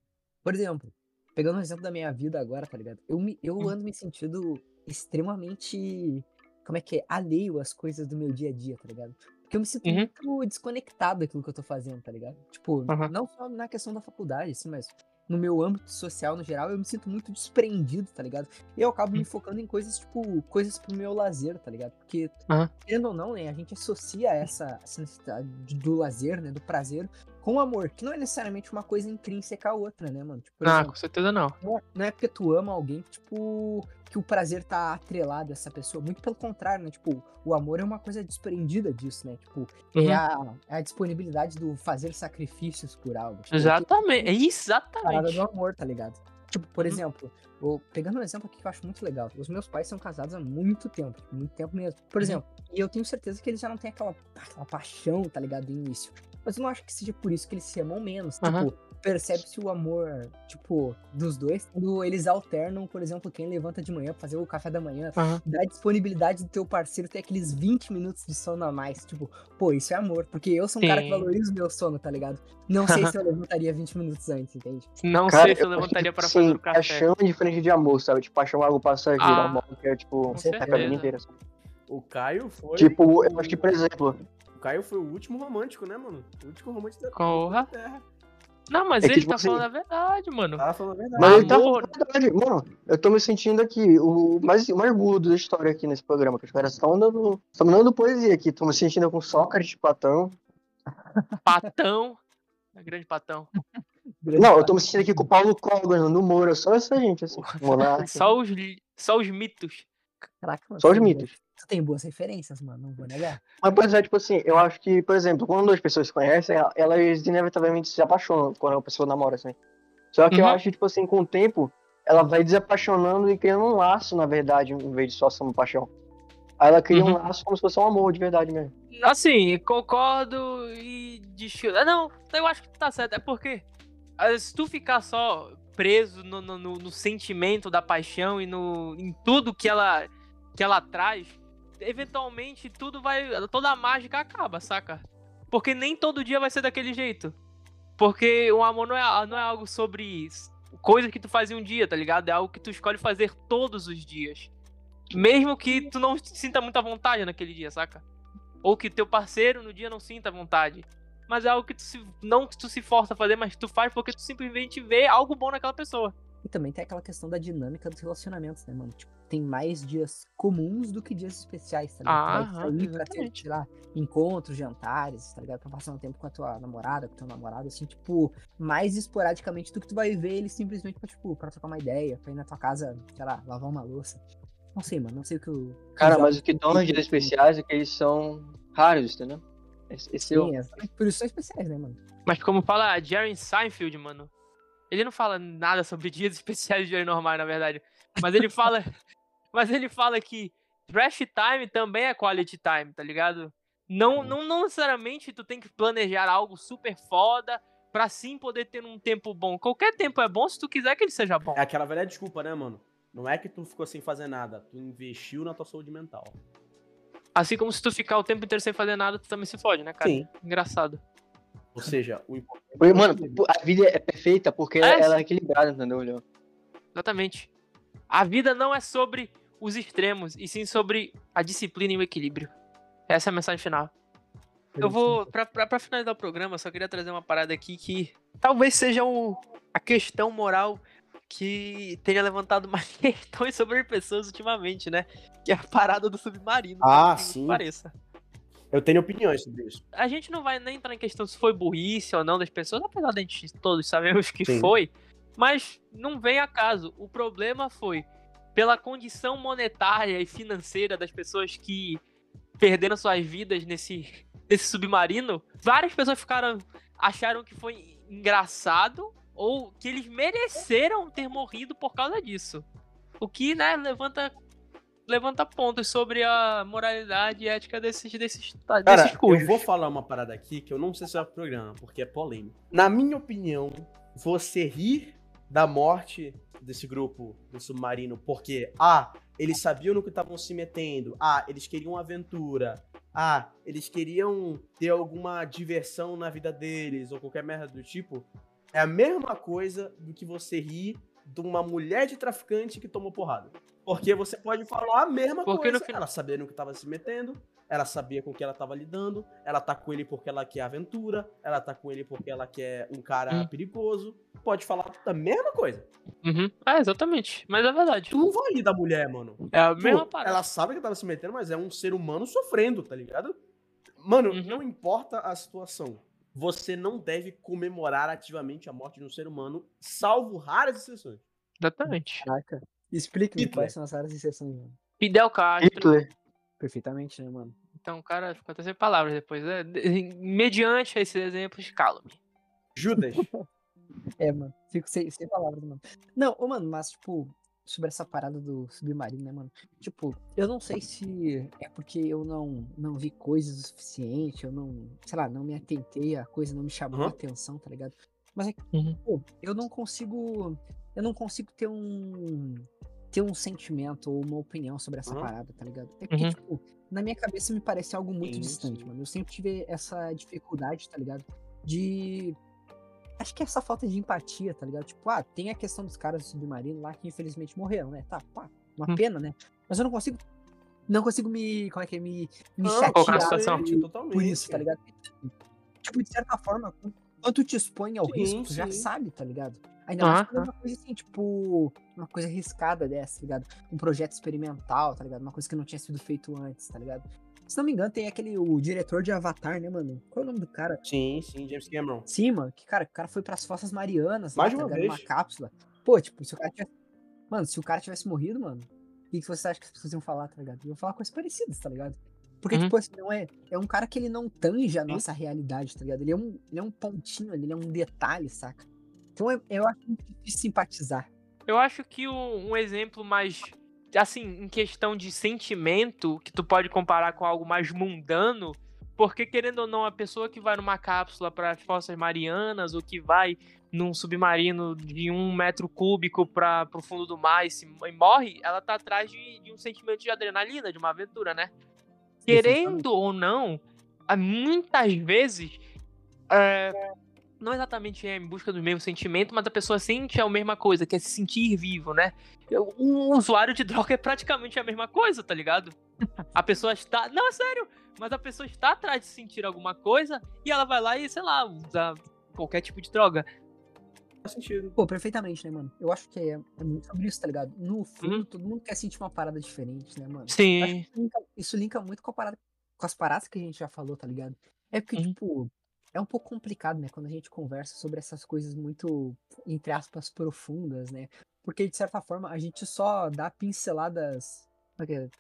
Por exemplo, pegando um exemplo da minha vida agora, tá ligado? Eu, me, eu Hum. ando me sentindo extremamente, como é que é, alheio às coisas do meu dia a dia, tá ligado? Porque eu me sinto Uhum. muito desconectado daquilo que eu tô fazendo, tá ligado? Tipo, Aham. não só na questão da faculdade, assim, mas no meu âmbito social no geral, eu me sinto muito desprendido, tá ligado? E eu acabo me Hum. focando em coisas, tipo, coisas pro meu lazer, tá ligado? Porque, Aham. querendo ou não, né, a gente associa essa, essa necessidade do lazer, né, do prazer, com amor, que não é necessariamente uma coisa intrínseca à outra, né, mano? Tipo, Ah, exemplo, com certeza não. não é, não é porque tu ama alguém que, tipo, que o prazer tá atrelado a essa pessoa. Muito pelo contrário, né? Tipo, o amor é uma coisa desprendida disso, né? Tipo, Uhum. é, a, é a disponibilidade do fazer sacrifícios por algo. Tipo, Exatamente. É parada exatamente. do amor, tá ligado? Tipo, por Uhum. exemplo, vou- pegando um exemplo aqui que eu acho muito legal. Os meus pais são casados há muito tempo, tipo, muito tempo mesmo. Por Uhum. exemplo, e eu tenho certeza que eles já não têm aquela, aquela paixão, tá ligado, do início. Mas eu não acho que seja por isso que eles se amam menos. Aham. Tipo, percebe-se o amor, tipo, dos dois, quando eles alternam, por exemplo, quem levanta de manhã pra fazer o café da manhã, Aham. dá disponibilidade do teu parceiro ter aqueles 20 minutos de sono a mais. Tipo, pô, isso é amor. Porque eu sou um cara que Sim. valoriza o meu sono, tá ligado? Não sei se eu levantaria 20 minutos antes, entende? Não Cara, sei se eu eu levantaria para tipo fazer assim, o café. Paixão é diferente de amor, sabe? Tipo, paixão é algo passageiro, Ah, amor que é, tipo, é pra vida inteira. sabe? O Caio foi. Tipo, eu acho que, por exemplo, O Caio foi o último romântico, né, mano? O último romântico da Porra. da Terra. Não, mas É que, ele tipo tá assim- falando a verdade, mano. Tava falando a verdade. Mas ele tá falando a verdade, mano. Eu tô me sentindo aqui, o mais, o mais agudo da história aqui nesse programa, que os caras estão dando. Estão dando poesia aqui. Tô me sentindo com Sócrates, Platão. Patão. É grande patão. Não, eu tô me sentindo aqui com o Paulo Coglan, no Moura, só essa gente, assim. Só os, só os mitos. Caraca, mano. Só os mitos. boas- Tu tem boas referências, mano, não vou negar. Mas, pois é, tipo assim, eu acho que, por exemplo, quando duas pessoas se conhecem, elas inevitavelmente se apaixonam quando a pessoa namora, assim. Só que eu Uhum. acho que, tipo assim, com o tempo, ela vai desapaixonando e criando um laço, na verdade, em vez de só ser uma paixão. Aí ela cria um Uhum. laço como se fosse um amor de verdade mesmo. Assim, concordo e discuto. Ah, não, eu acho que tu tá certo. É porque se tu ficar só preso no, no, no- no sentimento da paixão e no, em tudo que ela, que ela traz, eventualmente tudo vai. Toda a mágica acaba, saca? Porque nem todo dia vai ser daquele jeito. Porque o amor não é, não é algo sobre coisa que tu faz em um dia, tá ligado? É algo que tu escolhe fazer todos os dias. Mesmo que tu não sinta muita vontade naquele dia, saca? Ou que teu parceiro no dia não sinta vontade. Mas é algo que tu se, não que tu se força a fazer, mas tu faz porque tu simplesmente vê algo bom naquela pessoa. E também tem aquela questão da dinâmica dos relacionamentos, né, mano? Tipo, tem mais dias comuns do que dias especiais, tá ligado? Aham, vai sair pra ter, sei lá, encontros, jantares, tá ligado? Pra passar um tempo com a tua namorada, com o teu namorado, assim, tipo, mais esporadicamente do que tu vai ver ele simplesmente pra, tipo, pra trocar uma ideia, pra ir na tua casa, sei lá, lavar uma louça. Não sei, mano, não sei o que o. Cara, mas o que torna dias especiais é que eles são raros, entendeu? Esse, esse é o- Sim, exatamente, por isso são especiais, né, mano? Mas como fala Jerry Seinfeld, mano. Ele não fala nada sobre dias especiais e dias normais, na verdade. Mas ele fala. mas ele fala que trash time também é quality time, tá ligado? Não, não, não necessariamente tu tem que planejar algo super foda pra sim poder ter um tempo bom. Qualquer tempo é bom se tu quiser que ele seja bom. É aquela velha desculpa, né, mano? Não é que tu ficou sem fazer nada, tu investiu na tua saúde mental. Assim como se tu ficar o tempo inteiro sem fazer nada, tu também se fode, né, cara? Sim. Engraçado. Ou seja, o importante é Mano, a vida é perfeita porque É, ela é equilibrada, entendeu, Léo? Exatamente. A vida não é sobre os extremos, e sim sobre a disciplina e o equilíbrio. Essa é a mensagem final. Eu vou, pra, pra, pra finalizar o programa, eu só queria trazer uma parada aqui que talvez seja o, a questão moral que tenha levantado mais questões sobre pessoas ultimamente, né? Que é a parada do submarino. Ah, sim. Pareça. Eu tenho opiniões sobre isso. A gente não vai nem entrar em questão se foi burrice ou não das pessoas, apesar de a gente todos sabemos que Sim. foi, mas não vem a caso. O problema foi pela condição monetária e financeira das pessoas que perderam suas vidas nesse, nesse submarino. Várias pessoas ficaram acharam que foi engraçado ou que eles mereceram ter morrido por causa disso. O que, né, levanta levanta pontos sobre a moralidade e ética desses desses Cara, desses cujos. eu vou falar uma parada aqui que eu não sei se é o programa, porque é polêmico. Na minha opinião, você rir da morte desse grupo do submarino porque, ah, eles sabiam no que estavam se metendo, ah, eles queriam aventura, ah, eles queriam ter alguma diversão na vida deles, ou qualquer merda do tipo, é a mesma coisa do que você rir de uma mulher de traficante que tomou porrada. Porque você pode falar a mesma Porque coisa. final- Ela sabia no que tava se metendo, ela sabia com que ela tava lidando, ela tá com ele porque ela quer aventura, ela tá com ele porque ela quer um cara Hum. perigoso. Pode falar a mesma coisa. Uhum. É, exatamente. Mas é verdade. Tu não vai da mulher, mano. É a Pô, mesma parada. ela sabe que tava se metendo, mas é um ser humano sofrendo, tá ligado? Mano, Uhum. não importa a situação. Você não deve comemorar ativamente a morte de um ser humano, salvo raras exceções. Exatamente. Caraca. Hitler. quais são as áreas de exceções, mano. Fidel Castro. Hitler. Perfeitamente, né, mano? Então o cara ficou até sem palavras depois. Né? Mediante esses exemplos, cala-me. Judas. É, mano. Fico sem, sem palavras, mano. Não, ô, mano, mas, tipo, sobre essa parada do submarino, né, mano? Tipo, eu não sei se é porque eu não, não vi coisas o suficiente, eu não, sei lá, não me atentei, a coisa não me chamou a Aham. atenção, tá ligado? Mas é que, Uhum. pô, eu não consigo, eu não consigo ter um, ter um sentimento ou uma opinião sobre essa Aham. parada, tá ligado? É porque, Uhum. tipo, na minha cabeça me parece algo muito Sim, distante, sim. mano. Eu sempre tive essa dificuldade, tá ligado? De Acho que é essa falta de empatia, tá ligado? Tipo, ah, tem a questão dos caras do submarino lá que infelizmente morreram, né? Tá, pá, uma Hum. pena, né? Mas eu não consigo. Não consigo me. Como é que é? Me, me Não, chatear situação. por- isso, tá ligado? Tipo, de certa forma, quando tu te expõe ao Sim, risco, tu já sim. sabe, tá ligado? Ainda mais quando é Aham. uma coisa assim, tipo, uma coisa arriscada dessa, tá ligado? Um projeto experimental, tá ligado? Uma coisa que não tinha sido feito antes, tá ligado? Se não me engano, tem aquele, o diretor de Avatar, né, mano? Qual é o nome do cara? Sim, sim, James Cameron. Sim, mano, que cara, o cara foi pras Fossas Marianas, Mais lá, tá uma ligado? Numa vez. cápsula. Pô, tipo, se o cara tivesse. Mano, se o cara tivesse morrido, mano, o que, que você acha que as pessoas iam falar, tá ligado? Iam falar coisas parecidas, tá ligado? Porque, Uhum. tipo, assim, não é. É um cara que ele não tange a nossa realidade, tá ligado? Ele é um, ele é um pontinho ali, ele é um detalhe, saca? Então eu, eu acho muito difícil simpatizar. Eu acho que um, um exemplo mais. Assim, em questão de sentimento, que tu pode comparar com algo mais mundano, porque querendo ou não, a pessoa que vai numa cápsula para as Forças Marianas, ou que vai num submarino de um metro cúbico para o fundo do mar e, se, e morre, ela tá atrás de, de um sentimento de adrenalina, de uma aventura, né? Querendo ou não, muitas vezes. é, não exatamente é em busca do mesmo sentimento, mas a pessoa sente a mesma coisa, que é se sentir vivo, né? Um usuário de droga é praticamente a mesma coisa, tá ligado? A pessoa está. Não, é sério! Mas a pessoa está atrás de sentir alguma coisa e ela vai lá e, sei lá, usa qualquer tipo de droga. Faz sentido. Pô, perfeitamente, né, mano? Eu acho que é, é muito sobre isso, tá ligado? No fundo, Uhum. todo mundo quer sentir uma parada diferente, né, mano? Acho Sim. que isso linka, isso linka muito com, a parada, com as paradas que a gente já falou, tá ligado? É porque, Uhum. tipo, é um pouco complicado, né? Quando a gente conversa sobre essas coisas muito, entre aspas, profundas, né? Porque, de certa forma, a gente só dá pinceladas. É é?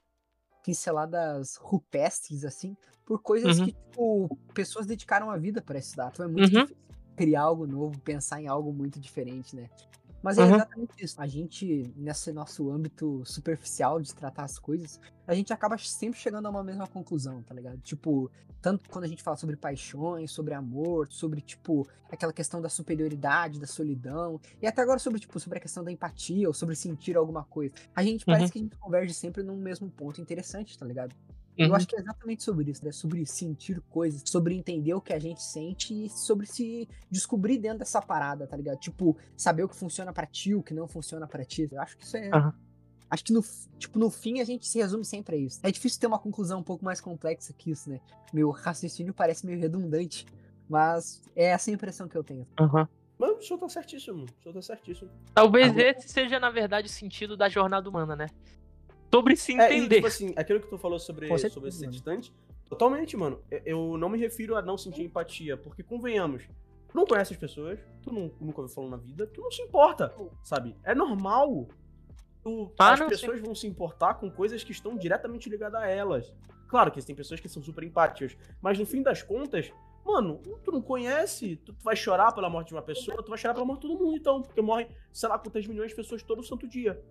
Pinceladas rupestres, assim, por coisas Uhum. que, tipo, pessoas dedicaram a vida pra estudar. Então é muito Uhum. difícil criar algo novo, pensar em algo muito diferente, né? Mas é Uhum. exatamente isso. A gente, nesse nosso âmbito superficial de tratar as coisas, a gente acaba sempre chegando a uma mesma conclusão, tá ligado? Tipo, tanto quando a gente fala sobre paixões, sobre amor, sobre, tipo, aquela questão da superioridade, da solidão, e até agora sobre, tipo, sobre a questão da empatia ou sobre sentir alguma coisa. A gente Uhum. parece que a gente converge sempre num mesmo ponto interessante, tá ligado? Eu Uhum. acho que é exatamente sobre isso, né? Sobre sentir coisas, sobre entender o que a gente sente e sobre se descobrir dentro dessa parada, tá ligado? Tipo, saber o que funciona pra ti, o que não funciona pra ti. Eu acho que isso é. Aham. Acho que no, tipo, no fim a gente se resume sempre a isso. É difícil ter uma conclusão um pouco mais complexa que isso, né? Meu raciocínio parece meio redundante, mas é essa a impressão que eu tenho. Uhum. Mas o senhor tá certíssimo. O senhor tá certíssimo. Talvez Agora- esse seja, na verdade, o sentido da jornada humana, né? Sobre se É, e, entender. tipo assim, aquilo que tu falou sobre, sobre ser distante, totalmente, mano. Eu- não me refiro a não sentir empatia, porque convenhamos, tu não conhece as pessoas, tu não, nunca ouviu falar na vida, tu não se importa, sabe? É normal. Tu- Ah, as pessoas vão se importar com coisas que estão diretamente ligadas a elas. Claro que tem pessoas que são super empáticas, mas no fim das contas, Mano, tu não conhece, tu, tu vai chorar pela morte de uma pessoa, tu vai chorar pela morte de todo mundo, então. Porque morre, sei lá, quantas milhões de pessoas todo santo dia.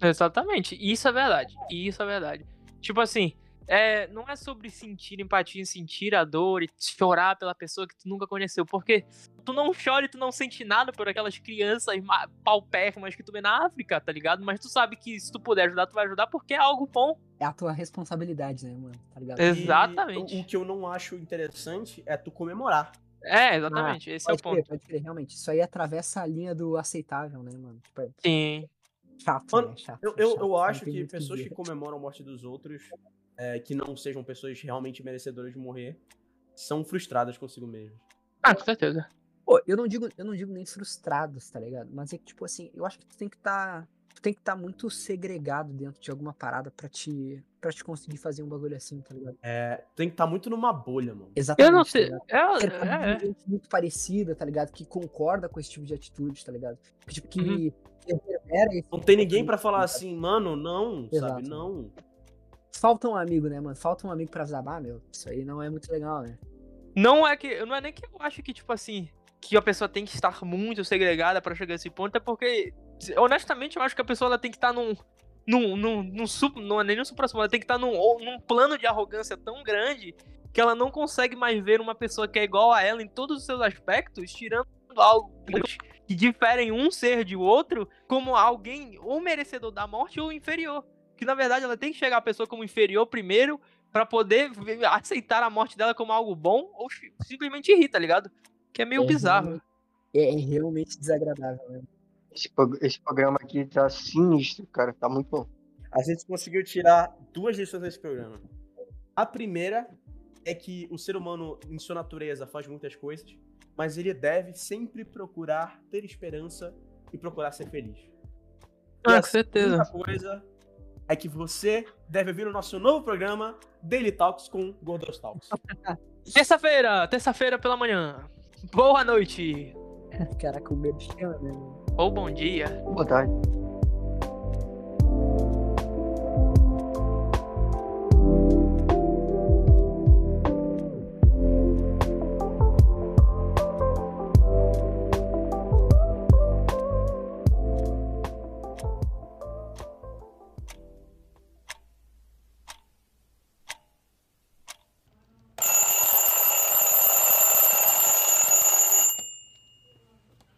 Exatamente. Isso é verdade. Isso é verdade. Tipo assim, é, não é sobre sentir empatia, sentir a dor e chorar pela pessoa que tu nunca conheceu. Porque tu não chora e tu não sente nada por aquelas crianças ma- paupérrimas que tu vê na África, tá ligado? Mas tu sabe que se tu puder ajudar, tu vai ajudar porque é algo bom. É a tua responsabilidade, né, mano? Tá ligado? E Exatamente. o, o que eu não acho interessante é tu comemorar. É, exatamente. Esse é o Pode crer, ponto. pode crer, realmente. Isso aí atravessa a linha do aceitável, né, mano? Tipo, é Sim. Chato, Mano, né? Chato. Eu, eu, chato, eu acho que pessoas que dizer. comemoram a morte dos outros, é, que não sejam pessoas realmente merecedoras de morrer, são frustradas consigo mesmas. Ah, com certeza. Pô, eu não digo, eu não digo nem frustrados, tá ligado? Mas é que, tipo assim, eu acho que tu tem que estar. Tu tem que estar muito segregado dentro de alguma parada pra te. para te conseguir fazer um bagulho assim, tá ligado? É, tem que estar muito numa bolha, mano. Exatamente. Eu não tá sei. É, de é, é. gente muito parecida, tá ligado? Que concorda com esse tipo de atitude, tá ligado? Que, tipo, que Uhum. Não tem tipo ninguém pra falar assim, mano, não, sabe? Exato. Não. Falta um amigo, né, mano? Falta um amigo pra zabar, meu. Isso aí não é muito legal, né? Não é que. Não é nem que eu acho que, tipo assim, que a pessoa tem que estar muito segregada pra chegar a esse ponto, é porque, honestamente, eu acho que a pessoa ela tem que estar num. Num, num, num sup- não é nem no supra ela tem que estar num, ou num plano de arrogância tão grande que ela não consegue mais ver uma pessoa que é igual a ela em todos os seus aspectos, tirando algo que diferem um ser de outro como alguém ou merecedor da morte ou inferior. Que na verdade ela tem que chegar a pessoa como inferior primeiro pra poder aceitar a morte dela como algo bom ou simplesmente rir, tá ligado? Que é meio É bizarro. É, é realmente desagradável, né? Esse, esse programa aqui tá sinistro, cara. Tá muito bom. A gente conseguiu tirar duas lições desse programa. A primeira é que o ser humano, em sua natureza, faz muitas coisas, mas ele deve sempre procurar ter esperança e procurar ser feliz. Ah, a com certeza. segunda coisa é que você deve vir no nosso novo programa, Daily Talks com Gordos Talks. Terça-feira, terça-feira pela manhã. Boa noite. Caraca, o medo chama, né? Ou bom dia. Boa tarde.